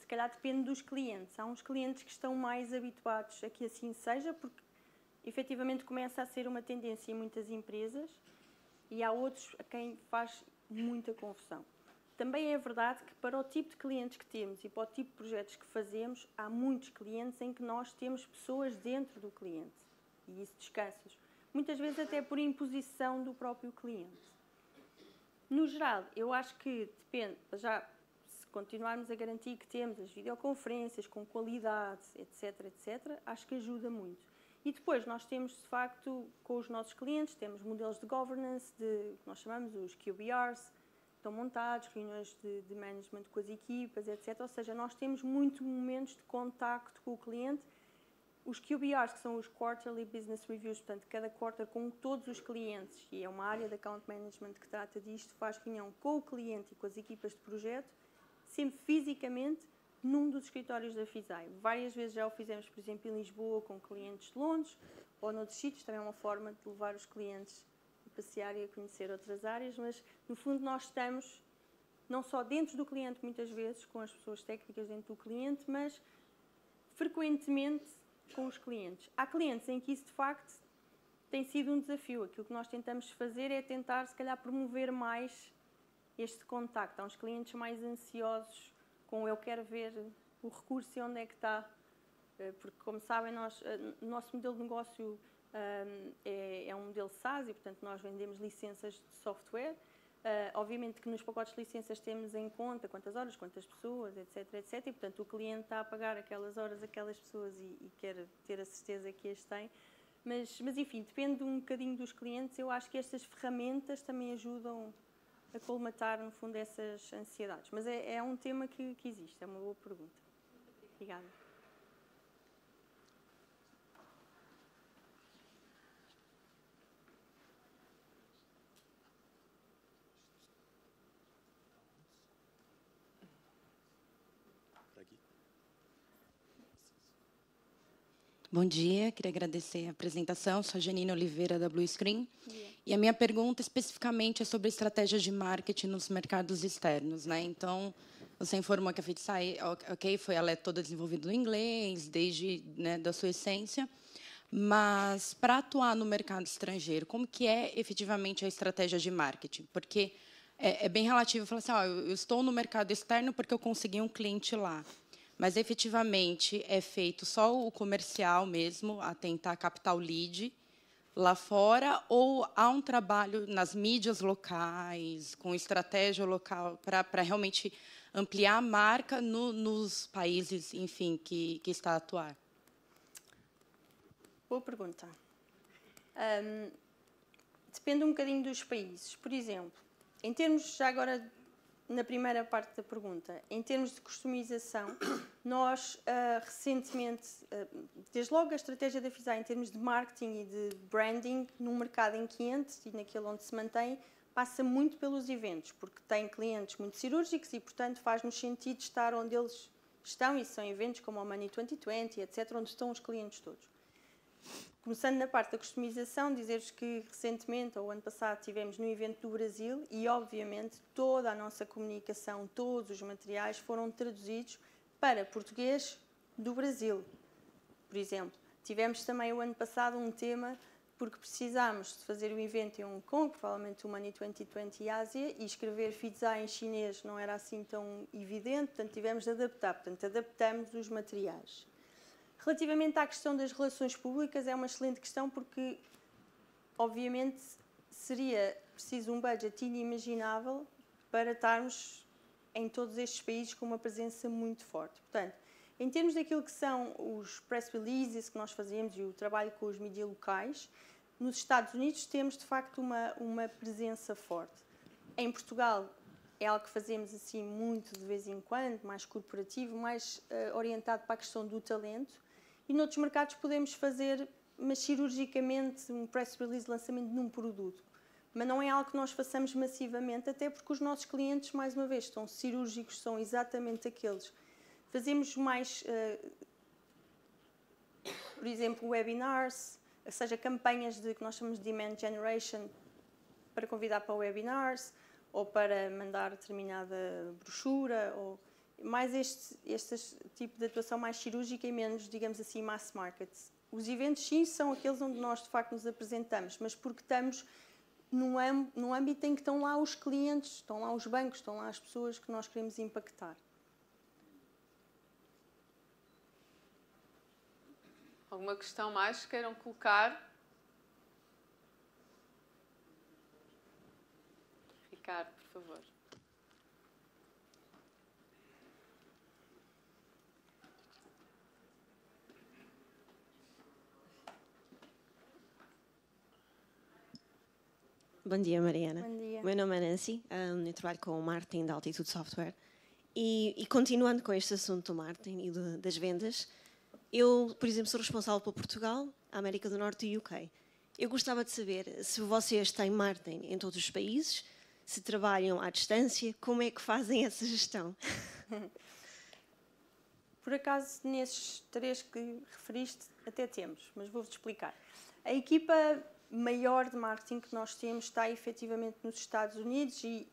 se calhar depende dos clientes. Há uns clientes que estão mais habituados a que assim seja, porque efetivamente começa a ser uma tendência em muitas empresas e há outros a quem faz muita confusão. Também é verdade que para o tipo de clientes que temos e para o tipo de projetos que fazemos, há muitos clientes em que nós temos pessoas dentro do cliente e isso descansa Muitas vezes até por imposição do próprio cliente. No geral, eu acho que depende, já se continuarmos a garantir que temos as videoconferências com qualidade, etc, etc, acho que ajuda muito. E depois nós temos, de facto, com os nossos clientes, temos modelos de governance, de, que nós chamamos os QBRs, estão montados, reuniões de, de management com as equipas, etc. Ou seja, nós temos muitos momentos de contacto com o cliente. Os QBRs, que são os Quarterly Business Reviews, portanto, cada quarter com todos os clientes, e é uma área de Account Management que trata disto, faz reunião com o cliente e com as equipas de projeto, sempre fisicamente, num dos escritórios da FISAI. Várias vezes já o fizemos, por exemplo, em Lisboa com clientes de Londres ou noutros sítios, também é uma forma de levar os clientes a passear e a conhecer outras áreas, mas no fundo nós estamos não só dentro do cliente, muitas vezes, com as pessoas técnicas dentro do cliente, mas frequentemente com os clientes. Há clientes em que isso, de facto, tem sido um desafio. Aquilo que nós tentamos fazer é tentar, se calhar, promover mais este contacto. Há uns clientes mais ansiosos com eu quero ver o recurso e onde é que está. Eh, porque, como sabem, nós, eh, o nosso modelo de negócio um, é, é, um modelo SaaS e, portanto, nós vendemos licenças de software. Uh, obviamente que nos pacotes de licenças temos em conta quantas horas, quantas pessoas, etc, etc. E, portanto, o cliente está a pagar aquelas horas, aquelas pessoas e, e quer ter a certeza que as tem. Mas, mas, enfim, depende um bocadinho dos clientes. Eu acho que estas ferramentas também ajudam a colmatar, no fundo, essas ansiedades. Mas é, é um tema que, que existe, é uma boa pergunta. Obrigada. Bom dia, queria agradecer a apresentação. Sou a Janine Oliveira, da Blue Screen. Yeah. E a minha pergunta especificamente é sobre estratégias de marketing nos mercados externos. Né? Então, você informou que a FitSci, ok, foi ela é toda desenvolvida no inglês, desde né, da sua essência. Mas, para atuar no mercado estrangeiro, como que é efetivamente a estratégia de marketing? Porque é, é bem relativo falar assim, ó, eu estou no mercado externo porque eu consegui um cliente lá mas efetivamente é feito só o comercial mesmo, a tentar captar o lead lá fora, ou há um trabalho nas mídias locais, com estratégia local, para realmente ampliar a marca no, nos países, enfim, que, que está a atuar? Boa pergunta. Um, depende um bocadinho dos países. Por exemplo, em termos, já agora na primeira parte da pergunta, em termos de customização, nós uh, recentemente, uh, desde logo a estratégia da FISA em termos de marketing e de branding, num mercado em que entra e naquele onde se mantém, passa muito pelos eventos, porque tem clientes muito cirúrgicos e, portanto, faz-nos sentido estar onde eles estão, e são eventos como o Money 2020, etc., onde estão os clientes todos. Começando na parte da customização, dizer-vos que recentemente, ou ano passado, tivemos no evento do Brasil e, obviamente, toda a nossa comunicação, todos os materiais foram traduzidos para português do Brasil. Por exemplo, tivemos também o ano passado um tema porque precisámos de fazer o evento em Hong Kong, provavelmente o Money 2020 Ásia, e escrever Fizai em chinês não era assim tão evidente, portanto tivemos de adaptar, portanto adaptamos os materiais. Relativamente à questão das relações públicas, é uma excelente questão porque, obviamente, seria preciso um budget inimaginável para estarmos em todos estes países com uma presença muito forte. Portanto, em termos daquilo que são os press releases que nós fazemos e o trabalho com os mídias locais, nos Estados Unidos temos de facto uma, uma presença forte. Em Portugal é algo que fazemos assim muito de vez em quando, mais corporativo, mais uh, orientado para a questão do talento. E noutros mercados podemos fazer, mas cirurgicamente, um press release lançamento de um produto. Mas não é algo que nós façamos massivamente, até porque os nossos clientes, mais uma vez, estão cirúrgicos, são exatamente aqueles. Fazemos mais, uh, por exemplo, webinars, ou seja, campanhas de que nós chamamos de demand generation para convidar para webinars ou para mandar determinada brochura ou mais este, este tipo de atuação mais cirúrgica e menos, digamos assim, mass market. Os eventos, sim, são aqueles onde nós de facto nos apresentamos, mas porque estamos num, num âmbito em que estão lá os clientes, estão lá os bancos, estão lá as pessoas que nós queremos impactar. Alguma questão mais que queiram colocar? Ricardo, por favor. Bom dia, Mariana. Bom dia. Meu nome é Nancy, um, eu trabalho com o marketing da Altitude Software. E, e, continuando com este assunto do marketing e do, das vendas, eu, por exemplo, sou responsável por Portugal, América do Norte e UK. Eu gostava de saber se vocês têm marketing em todos os países, se trabalham à distância, como é que fazem essa gestão? Por acaso, nesses três que referiste, até temos, mas vou-vos explicar. A equipa maior de marketing que nós temos está efetivamente nos Estados Unidos e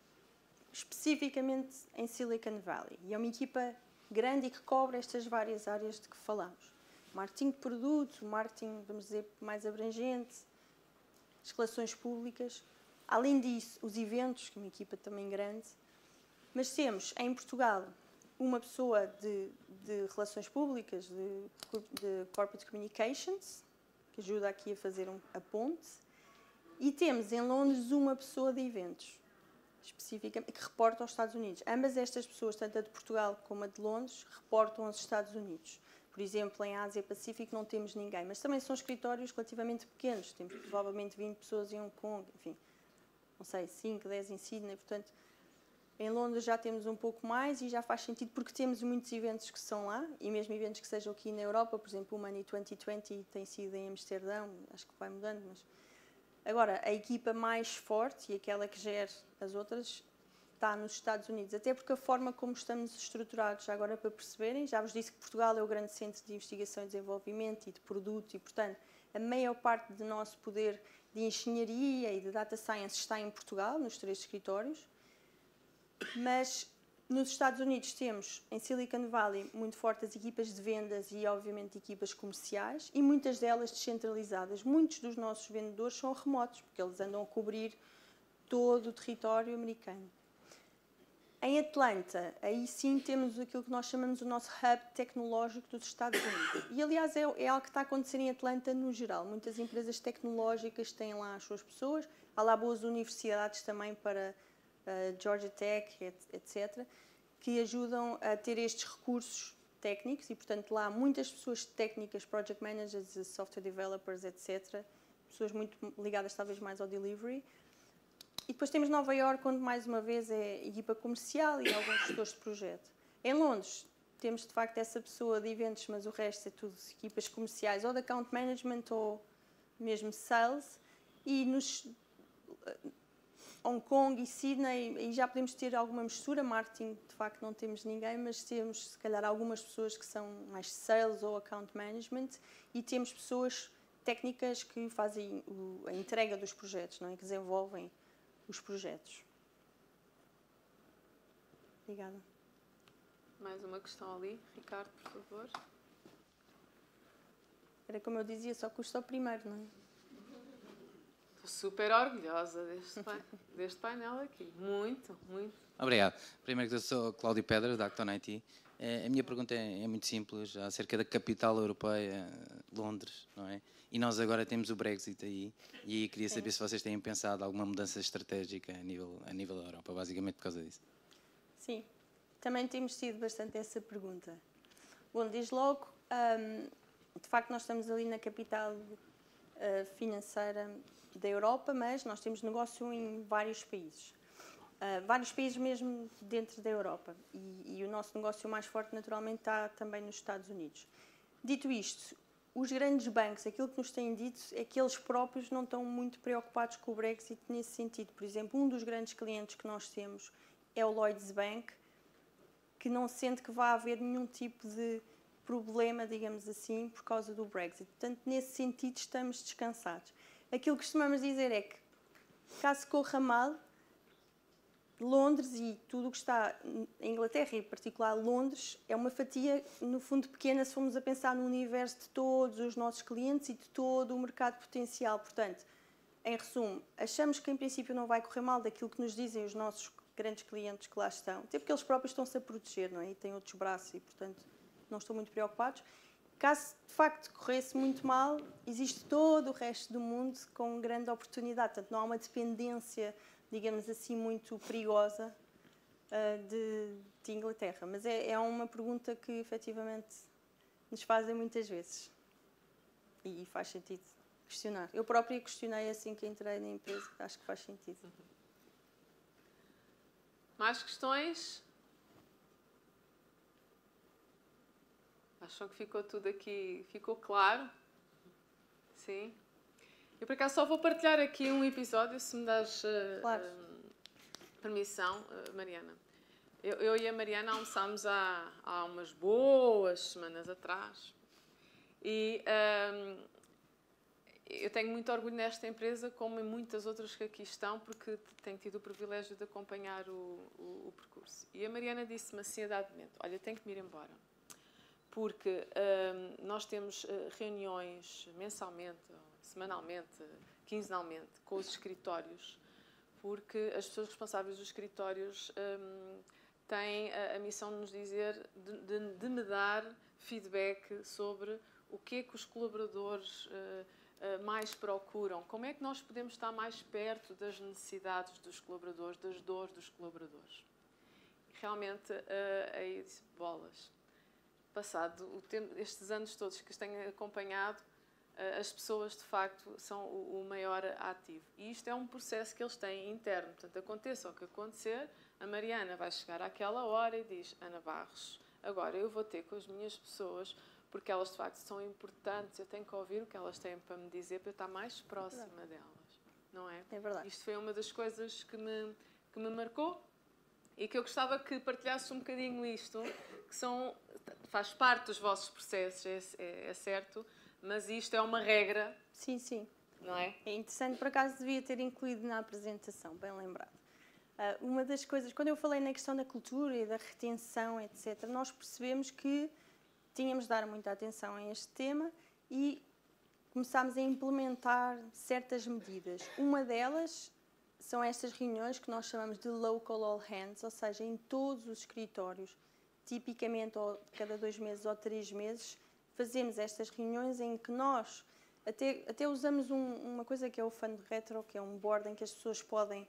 especificamente em Silicon Valley. E é uma equipa grande e que cobre estas várias áreas de que falamos. Marketing de produto, marketing, vamos dizer, mais abrangente, as relações públicas. Além disso, os eventos, que é uma equipa também grande. Mas temos em Portugal uma pessoa de, de relações públicas, de, de, corporate communications, que ajuda aqui a fazer um, a ponte. E temos em Londres uma pessoa de eventos, especificamente, que reporta aos Estados Unidos. Ambas estas pessoas, tanto a de Portugal como a de Londres, reportam aos Estados Unidos. Por exemplo, em Ásia Pacífico não temos ninguém, mas também são escritórios relativamente pequenos. Temos provavelmente 20 pessoas em Hong Kong, enfim, não sei, 5, 10 em Sydney, portanto, em Londres já temos um pouco mais e já faz sentido porque temos muitos eventos que são lá e mesmo eventos que sejam aqui na Europa, por exemplo, o Money 2020 tem sido em Amsterdão, acho que vai mudando, mas agora a equipa mais forte e aquela que gera as outras está nos Estados Unidos, até porque a forma como estamos estruturados, agora para perceberem, já vos disse que Portugal é o grande centro de investigação e desenvolvimento e de produto e, portanto, a maior parte do nosso poder de engenharia e de data science está em Portugal, nos três escritórios. Mas nos Estados Unidos temos, em Silicon Valley, muito fortes equipas de vendas e, obviamente, equipas comerciais e muitas delas descentralizadas. Muitos dos nossos vendedores são remotos, porque eles andam a cobrir todo o território americano. Em Atlanta, aí sim temos aquilo que nós chamamos o nosso hub tecnológico dos Estados Unidos. E, aliás, é, é algo que está a acontecer em Atlanta no geral. Muitas empresas tecnológicas têm lá as suas pessoas. Há lá boas universidades também para Georgia Tech, etc., que ajudam a ter estes recursos técnicos e, portanto, lá há muitas pessoas técnicas, project managers, software developers, etc., pessoas muito ligadas talvez mais ao delivery, e depois temos Nova York, onde mais uma vez é equipa comercial e alguns gestores de projeto. Em Londres, temos de facto essa pessoa de eventos, mas o resto é tudo equipas comerciais, ou de account management, ou mesmo sales. E nos eh, Hong Kong e Sydney, e já podemos ter alguma mistura. Marketing, de facto, não temos ninguém, mas temos, se calhar, algumas pessoas que são mais sales ou account management, e temos pessoas técnicas que fazem a entrega dos projetos, não é? que desenvolvem os projetos. Obrigada. Mais uma questão ali. Ricardo, por favor. Era como eu dizia, só custa o primeiro, não é? Estou super orgulhosa deste, deste painel aqui. Muito, muito. Obrigado. Primeiro que eu sou Cláudio Pedras, da Acton IT. Eh, a minha pergunta é, é muito simples, acerca da capital europeia, Londres, não é? E nós agora temos o Brexit aí, e queria saber Sim. se vocês têm pensado alguma mudança estratégica a nível, a nível da Europa, basicamente por causa disso. Sim, também temos tido bastante essa pergunta. Bom, desde logo, um, de facto, nós estamos ali na capital uh, financeira da Europa, mas nós temos negócio em vários países. Uh, vários países mesmo dentro da Europa. E, e, o nosso negócio mais forte, naturalmente, está também nos Estados Unidos. Dito isto, os grandes bancos, aquilo que nos têm dito é que eles próprios não estão muito preocupados com o Brexit nesse sentido. Por exemplo, um dos grandes clientes que nós temos é o Lloyds Bank, que não sente que vá haver nenhum tipo de problema, digamos assim, por causa do Brexit. Portanto, nesse sentido, estamos descansados. Aquilo que costumamos dizer é que, caso corra mal, Londres e tudo o que está em Inglaterra, em particular Londres, é uma fatia, no fundo, pequena se formos a pensar no universo de todos os nossos clientes e de todo o mercado potencial. Portanto, em resumo, achamos que em princípio não vai correr mal daquilo que nos dizem os nossos grandes clientes que lá estão, até porque eles próprios estão-se a proteger, não é? E têm outros braços e, portanto, não estão muito preocupados. Caso de facto corresse muito mal, existe todo o resto do mundo com grande oportunidade, portanto, não há uma dependência digamos assim, muito perigosa uh, de, de, Inglaterra. Mas é, é uma pergunta que efetivamente nos fazem muitas vezes e faz sentido questionar. Eu própria questionei assim que entrei na empresa, acho que faz sentido. Mais questões? Acham que ficou tudo aqui, ficou claro? Sim? Eu por acaso só vou partilhar aqui um episódio, se me das uh, claro. uh, permissão, uh, Mariana. Eu, eu, e a Mariana almoçámos há, há umas boas semanas atrás e, eu tenho muito orgulho nesta empresa, como em muitas outras que aqui estão, porque tenho tido o privilégio de acompanhar o, o, o percurso. E a Mariana disse-me assim a dado momento, olha, tenho que me ir embora. Porque hum, nós temos uh, reuniões mensalmente, semanalmente, quinzenalmente, com os escritórios, porque as pessoas responsáveis dos escritórios hum, têm a, a, missão de nos dizer, de, de, de, me dar feedback sobre o que é que os colaboradores... Uh, eh, mais procuram? Como é que nós podemos estar mais perto das necessidades dos colaboradores, das dores dos colaboradores? Realmente, uh, aí disse, bolas. Passado o tempo, estes anos todos que os tenho acompanhado, uh, as pessoas de facto são o, o, maior ativo. E isto é um processo que eles têm interno. Portanto, aconteça o que acontecer, a Mariana vai chegar àquela hora e diz: Ana Barros, agora eu vou ter com as minhas pessoas porque elas de facto são importantes, eu tenho que ouvir o que elas têm para me dizer para eu estar mais próxima é delas, não é? É verdade. Isto foi uma das coisas que me, que me marcou e que eu gostava que partilhasse um bocadinho isto, que são, faz parte dos vossos processos, é, é, é certo, mas isto é uma regra. Sim, sim. Não é? É interessante, por acaso devia ter incluído na apresentação, bem lembrado. Uh, uma das coisas, quando eu falei na questão da cultura e da retenção, etc., nós percebemos que tínhamos de dar muita atenção a este tema e começámos a implementar certas medidas. Uma delas são estas reuniões que nós chamamos de local all hands, ou seja, em todos os escritórios, tipicamente cada dois meses ou três meses, fazemos estas reuniões em que nós até, até usamos um, uma coisa que é o Fund Retro, que é um board em que as pessoas podem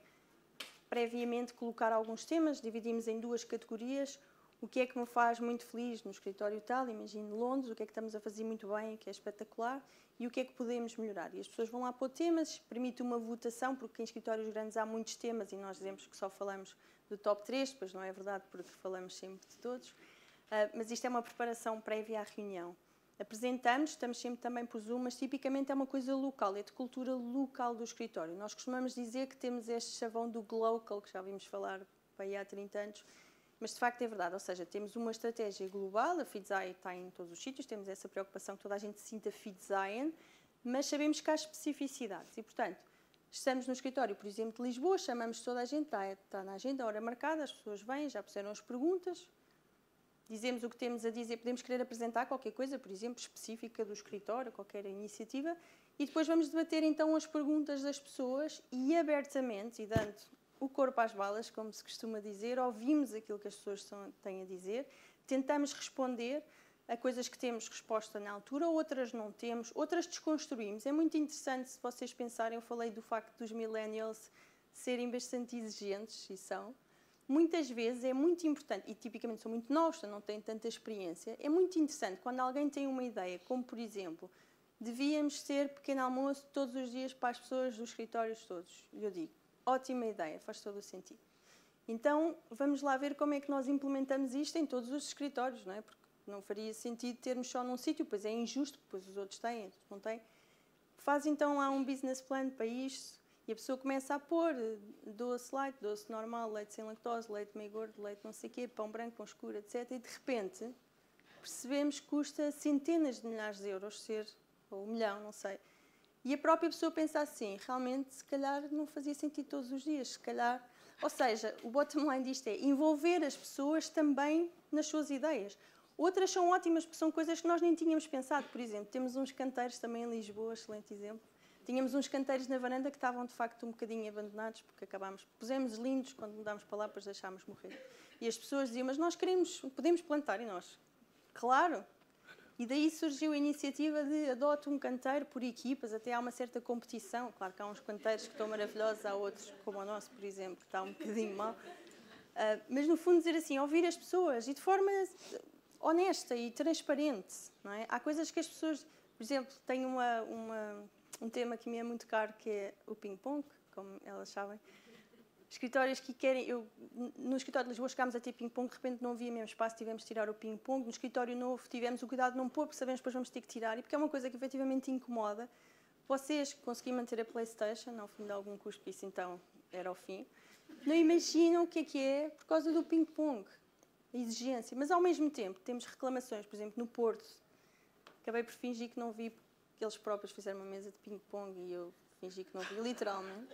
previamente colocar alguns temas, dividimos em duas categorias o que é que me faz muito feliz no escritório tal, imagino Londres, o que é que estamos a fazer muito bem, que é espetacular, e o que é que podemos melhorar. E as pessoas vão lá pôr temas, permite uma votação, porque em escritórios grandes há muitos temas e nós dizemos que só falamos do top 3, depois não é verdade, porque falamos sempre de todos. Uh, mas isto é uma preparação prévia à reunião. Apresentamos, estamos sempre também por Zoom, mas tipicamente é uma coisa local, é de cultura local do escritório. Nós costumamos dizer que temos este chavão do Glocal, que já vimos falar aí há 30 anos, mas de facto é verdade, ou seja, temos uma estratégia global, a FIDZAI está em todos os sítios, temos essa preocupação que toda a gente sinta FIDZAIN, mas sabemos que há especificidades. E, portanto, estamos no escritório, por exemplo, de Lisboa, chamamos toda a gente, está, está na agenda, a hora marcada, as pessoas vêm, já puseram as perguntas, dizemos o que temos a dizer, podemos querer apresentar qualquer coisa, por exemplo, específica do escritório, qualquer iniciativa, e depois vamos debater então as perguntas das pessoas e abertamente, e dando o corpo às balas, como se costuma dizer, ouvimos aquilo que as pessoas têm a dizer, tentamos responder a coisas que temos resposta na altura, outras não temos, outras desconstruímos. É muito interessante se vocês pensarem, eu falei do facto dos millennials serem bastante exigentes, e são. Muitas vezes é muito importante, e tipicamente são muito novos, não têm tanta experiência, é muito interessante quando alguém tem uma ideia, como por exemplo, devíamos ter pequeno almoço todos os dias para as pessoas dos escritórios todos. E eu digo, ótima ideia, faz todo o sentido. Então, vamos lá ver como é que nós implementamos isto em todos os escritórios, não é? Porque não faria sentido termos só num sítio, pois é injusto, pois os outros têm, não têm. Faz então lá um business plan para isto e a pessoa começa a pôr doce light, doce normal, leite sem lactose, leite meio gordo, leite não sei o quê, pão branco, pão escuro, etc. E de repente percebemos que custa centenas de milhares de euros ser, ou um milhão, não sei, e a própria pessoa pensa assim, realmente, se calhar não fazia sentido todos os dias, se calhar. Ou seja, o bottom line disto é envolver as pessoas também nas suas ideias. Outras são ótimas, porque são coisas que nós nem tínhamos pensado. Por exemplo, temos uns canteiros também em Lisboa, excelente exemplo. Tínhamos uns canteiros na varanda que estavam de facto um bocadinho abandonados, porque acabámos, pusemos lindos, quando mudámos para lá, depois deixámos morrer. E as pessoas diziam, mas nós queremos, podemos plantar, e nós, claro, e daí surgiu a iniciativa de adote um canteiro por equipas, até há uma certa competição. Claro que há uns canteiros que estão maravilhosos, há outros, como o nosso, por exemplo, que está um bocadinho mal. Uh, mas no fundo dizer assim, ouvir as pessoas e de forma honesta e transparente. Não é? Há coisas que as pessoas, por exemplo, tem uma, uma, um tema que me é muito caro que é o ping-pong, como elas sabem escritórios que querem. Eu, no escritório de Lisboa chegámos a ter ping-pong, de repente não havia mesmo espaço, tivemos de tirar o ping-pong. No escritório novo tivemos o cuidado de não pôr, porque sabemos que depois vamos ter que tirar, e porque é uma coisa que efetivamente incomoda. Vocês conseguiram manter a PlayStation ao fim de algum custo, isso então era o fim. Não imaginam o que é que é por causa do ping-pong, a exigência. Mas ao mesmo tempo temos reclamações, por exemplo, no Porto. Acabei por fingir que não vi que eles próprios fizeram uma mesa de ping-pong e eu fingi que não vi, literalmente.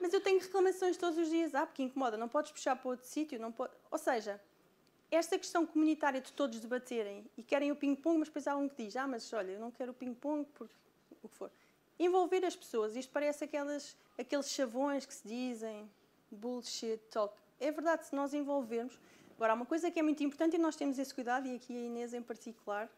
Mas eu tenho reclamações todos os dias. Ah, porque incomoda, não podes puxar para outro sítio. Não pode... Ou seja, esta questão comunitária de todos debaterem e querem o ping-pong, mas depois há um que diz: Ah, mas olha, eu não quero o ping-pong, porque o que for. Envolver as pessoas, isto parece aquelas, aqueles chavões que se dizem, bullshit talk. É verdade, se nós envolvermos. Agora, há uma coisa que é muito importante e nós temos esse cuidado, e aqui a Inês em particular,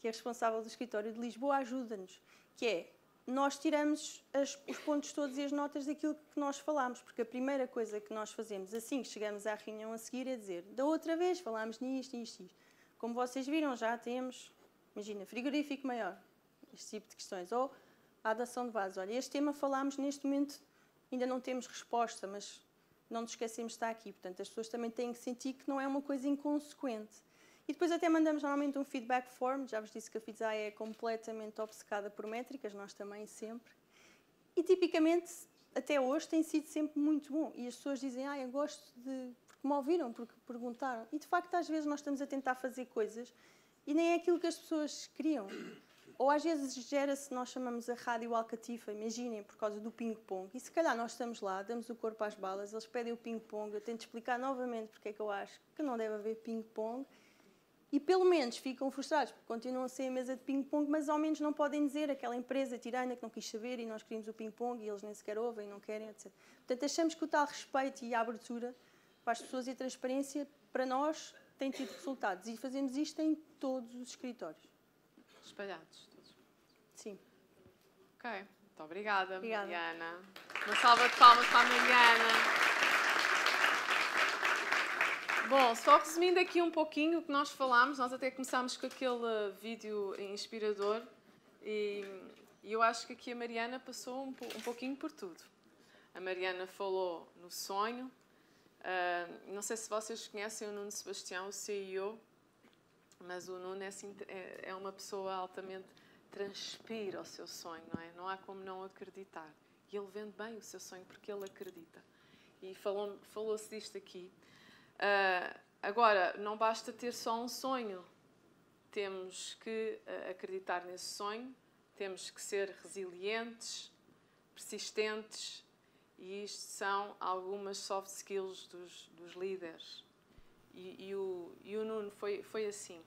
que é responsável do escritório de Lisboa, ajuda-nos, que é nós tiramos as, os pontos todos e as notas daquilo que nós falámos, porque a primeira coisa que nós fazemos assim que chegamos à reunião a seguir é dizer: da outra vez falámos nisto, isto, isto. Como vocês viram, já temos, imagina, frigorífico maior, este tipo de questões. Ou a adação de vasos. Olha, este tema falámos neste momento, ainda não temos resposta, mas não nos esquecemos de estar aqui. Portanto, as pessoas também têm que sentir que não é uma coisa inconsequente. E depois até mandamos normalmente um feedback form, já vos disse que a Fizai é completamente obcecada por métricas, nós também sempre. E tipicamente, até hoje, tem sido sempre muito bom. E as pessoas dizem, ah, eu gosto de... porque me ouviram, porque perguntaram. E de facto, às vezes nós estamos a tentar fazer coisas e nem é aquilo que as pessoas queriam. Ou às vezes gera-se, nós chamamos a rádio alcatifa, imaginem, por causa do ping-pong. E se calhar nós estamos lá, damos o corpo às balas, eles pedem o ping-pong, eu tento explicar novamente porque é que eu acho que não deve haver ping-pong e pelo menos ficam frustrados porque continuam a ser a mesa de ping-pong, mas ao menos não podem dizer aquela empresa tirana que não quis saber e nós queríamos o ping-pong e eles nem sequer ouvem, não querem, etc. Portanto, achamos que o tal respeito e a abertura para as pessoas e a transparência, para nós, tem tido resultados e fazemos isto em todos os escritórios. Espalhados todos. Sim. Ok, muito obrigada, obrigada. Mariana. Uma salva de palmas para a Mariana. Bom, só resumindo aqui um pouquinho o que nós falámos, nós até começámos com aquele vídeo inspirador e, e eu acho que aqui a Mariana passou um, um, pouquinho por tudo. A Mariana falou no sonho, uh, não sei se vocês conhecem o Nuno Sebastião, o CEO, mas o Nuno é, assim, é, é uma pessoa altamente transpira o seu sonho, não é? Não há como não acreditar. E ele vende bem o seu sonho porque ele acredita. E falou-se falou disto aqui. Uh, agora, não basta ter só um sonho. Temos que uh, acreditar nesse sonho, temos que ser resilientes, persistentes, e isto são algumas soft skills dos, dos líderes. E, e, o, e o Nuno foi, foi assim.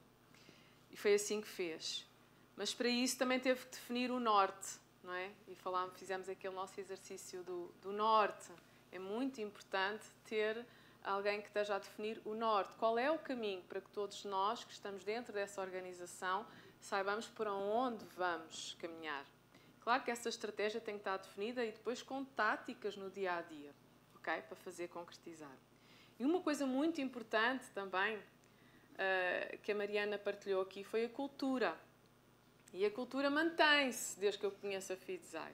E foi assim que fez. Mas para isso também teve que definir o norte, não é? E falámos, fizemos aquele nosso exercício do, do norte. É muito importante ter alguém que esteja a definir o norte. Qual é o caminho para que todos nós que estamos dentro dessa organização saibamos para onde vamos caminhar? Claro que essa estratégia tem que estar definida e depois com táticas no dia a dia, ok? Para fazer concretizar. E uma coisa muito importante também uh, que a Mariana partilhou aqui foi a cultura. E a cultura mantém-se desde que eu conheço a FIDESAI.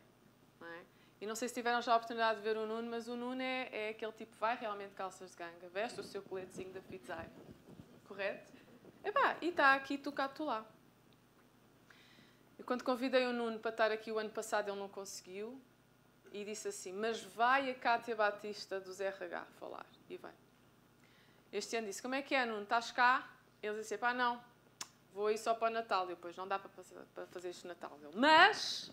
Não é? E não sei se tiveram já a oportunidade de ver o Nuno, mas o Nuno é, é aquele tipo que vai realmente calças de ganga, veste o seu coletezinho da Fitzai. Correto? Epá, e está aqui, tu cá, tu lá. E quando convidei o Nuno para estar aqui o ano passado, ele não conseguiu. E disse assim, mas vai a Cátia Batista dos RH falar. E vai. Este ano disse, como é que é, Nuno? Estás cá? Ele disse, pá, não. Vou ir só para o Natal. E depois, não dá para fazer este Natal. Ele, mas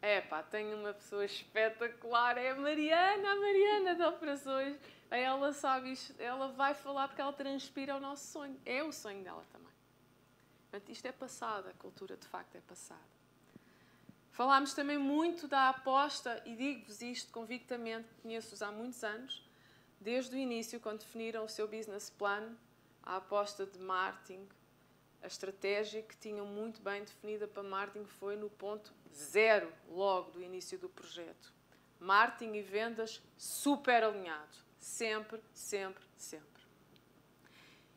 é pá, tenho uma pessoa espetacular, é a Mariana, a Mariana de Operações. Ela sabe isto, ela vai falar porque ela transpira o nosso sonho. É o sonho dela também. Portanto, isto é passado, a cultura de facto é passada. Falámos também muito da aposta, e digo-vos isto convictamente, conheço-os há muitos anos, desde o início, quando definiram o seu business plan, a aposta de marketing, a estratégia que tinham muito bem definida para marketing foi no ponto zero logo do início do projeto. Marketing e vendas super alinhados. Sempre, sempre, sempre.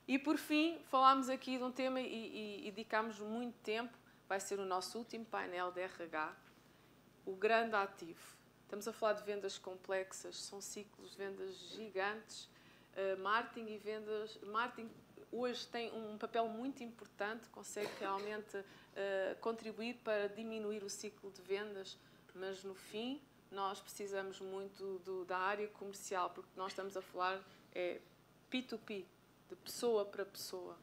E por fim, falámos aqui de um tema e, e, e dedicámos muito tempo, vai ser o nosso último painel de RH, o grande ativo. Estamos a falar de vendas complexas, são ciclos de vendas gigantes. Uh, marketing e vendas, marketing hoje tem um papel muito importante, consegue realmente uh, contribuir para diminuir o ciclo de vendas, mas no fim nós precisamos muito do, da área comercial, porque nós estamos a falar é P2P, de pessoa para pessoa,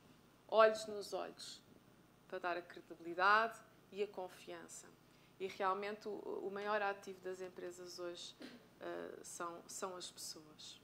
olhos nos olhos, para dar a credibilidade e a confiança. E realmente o, o maior ativo das empresas hoje uh, são, são as pessoas.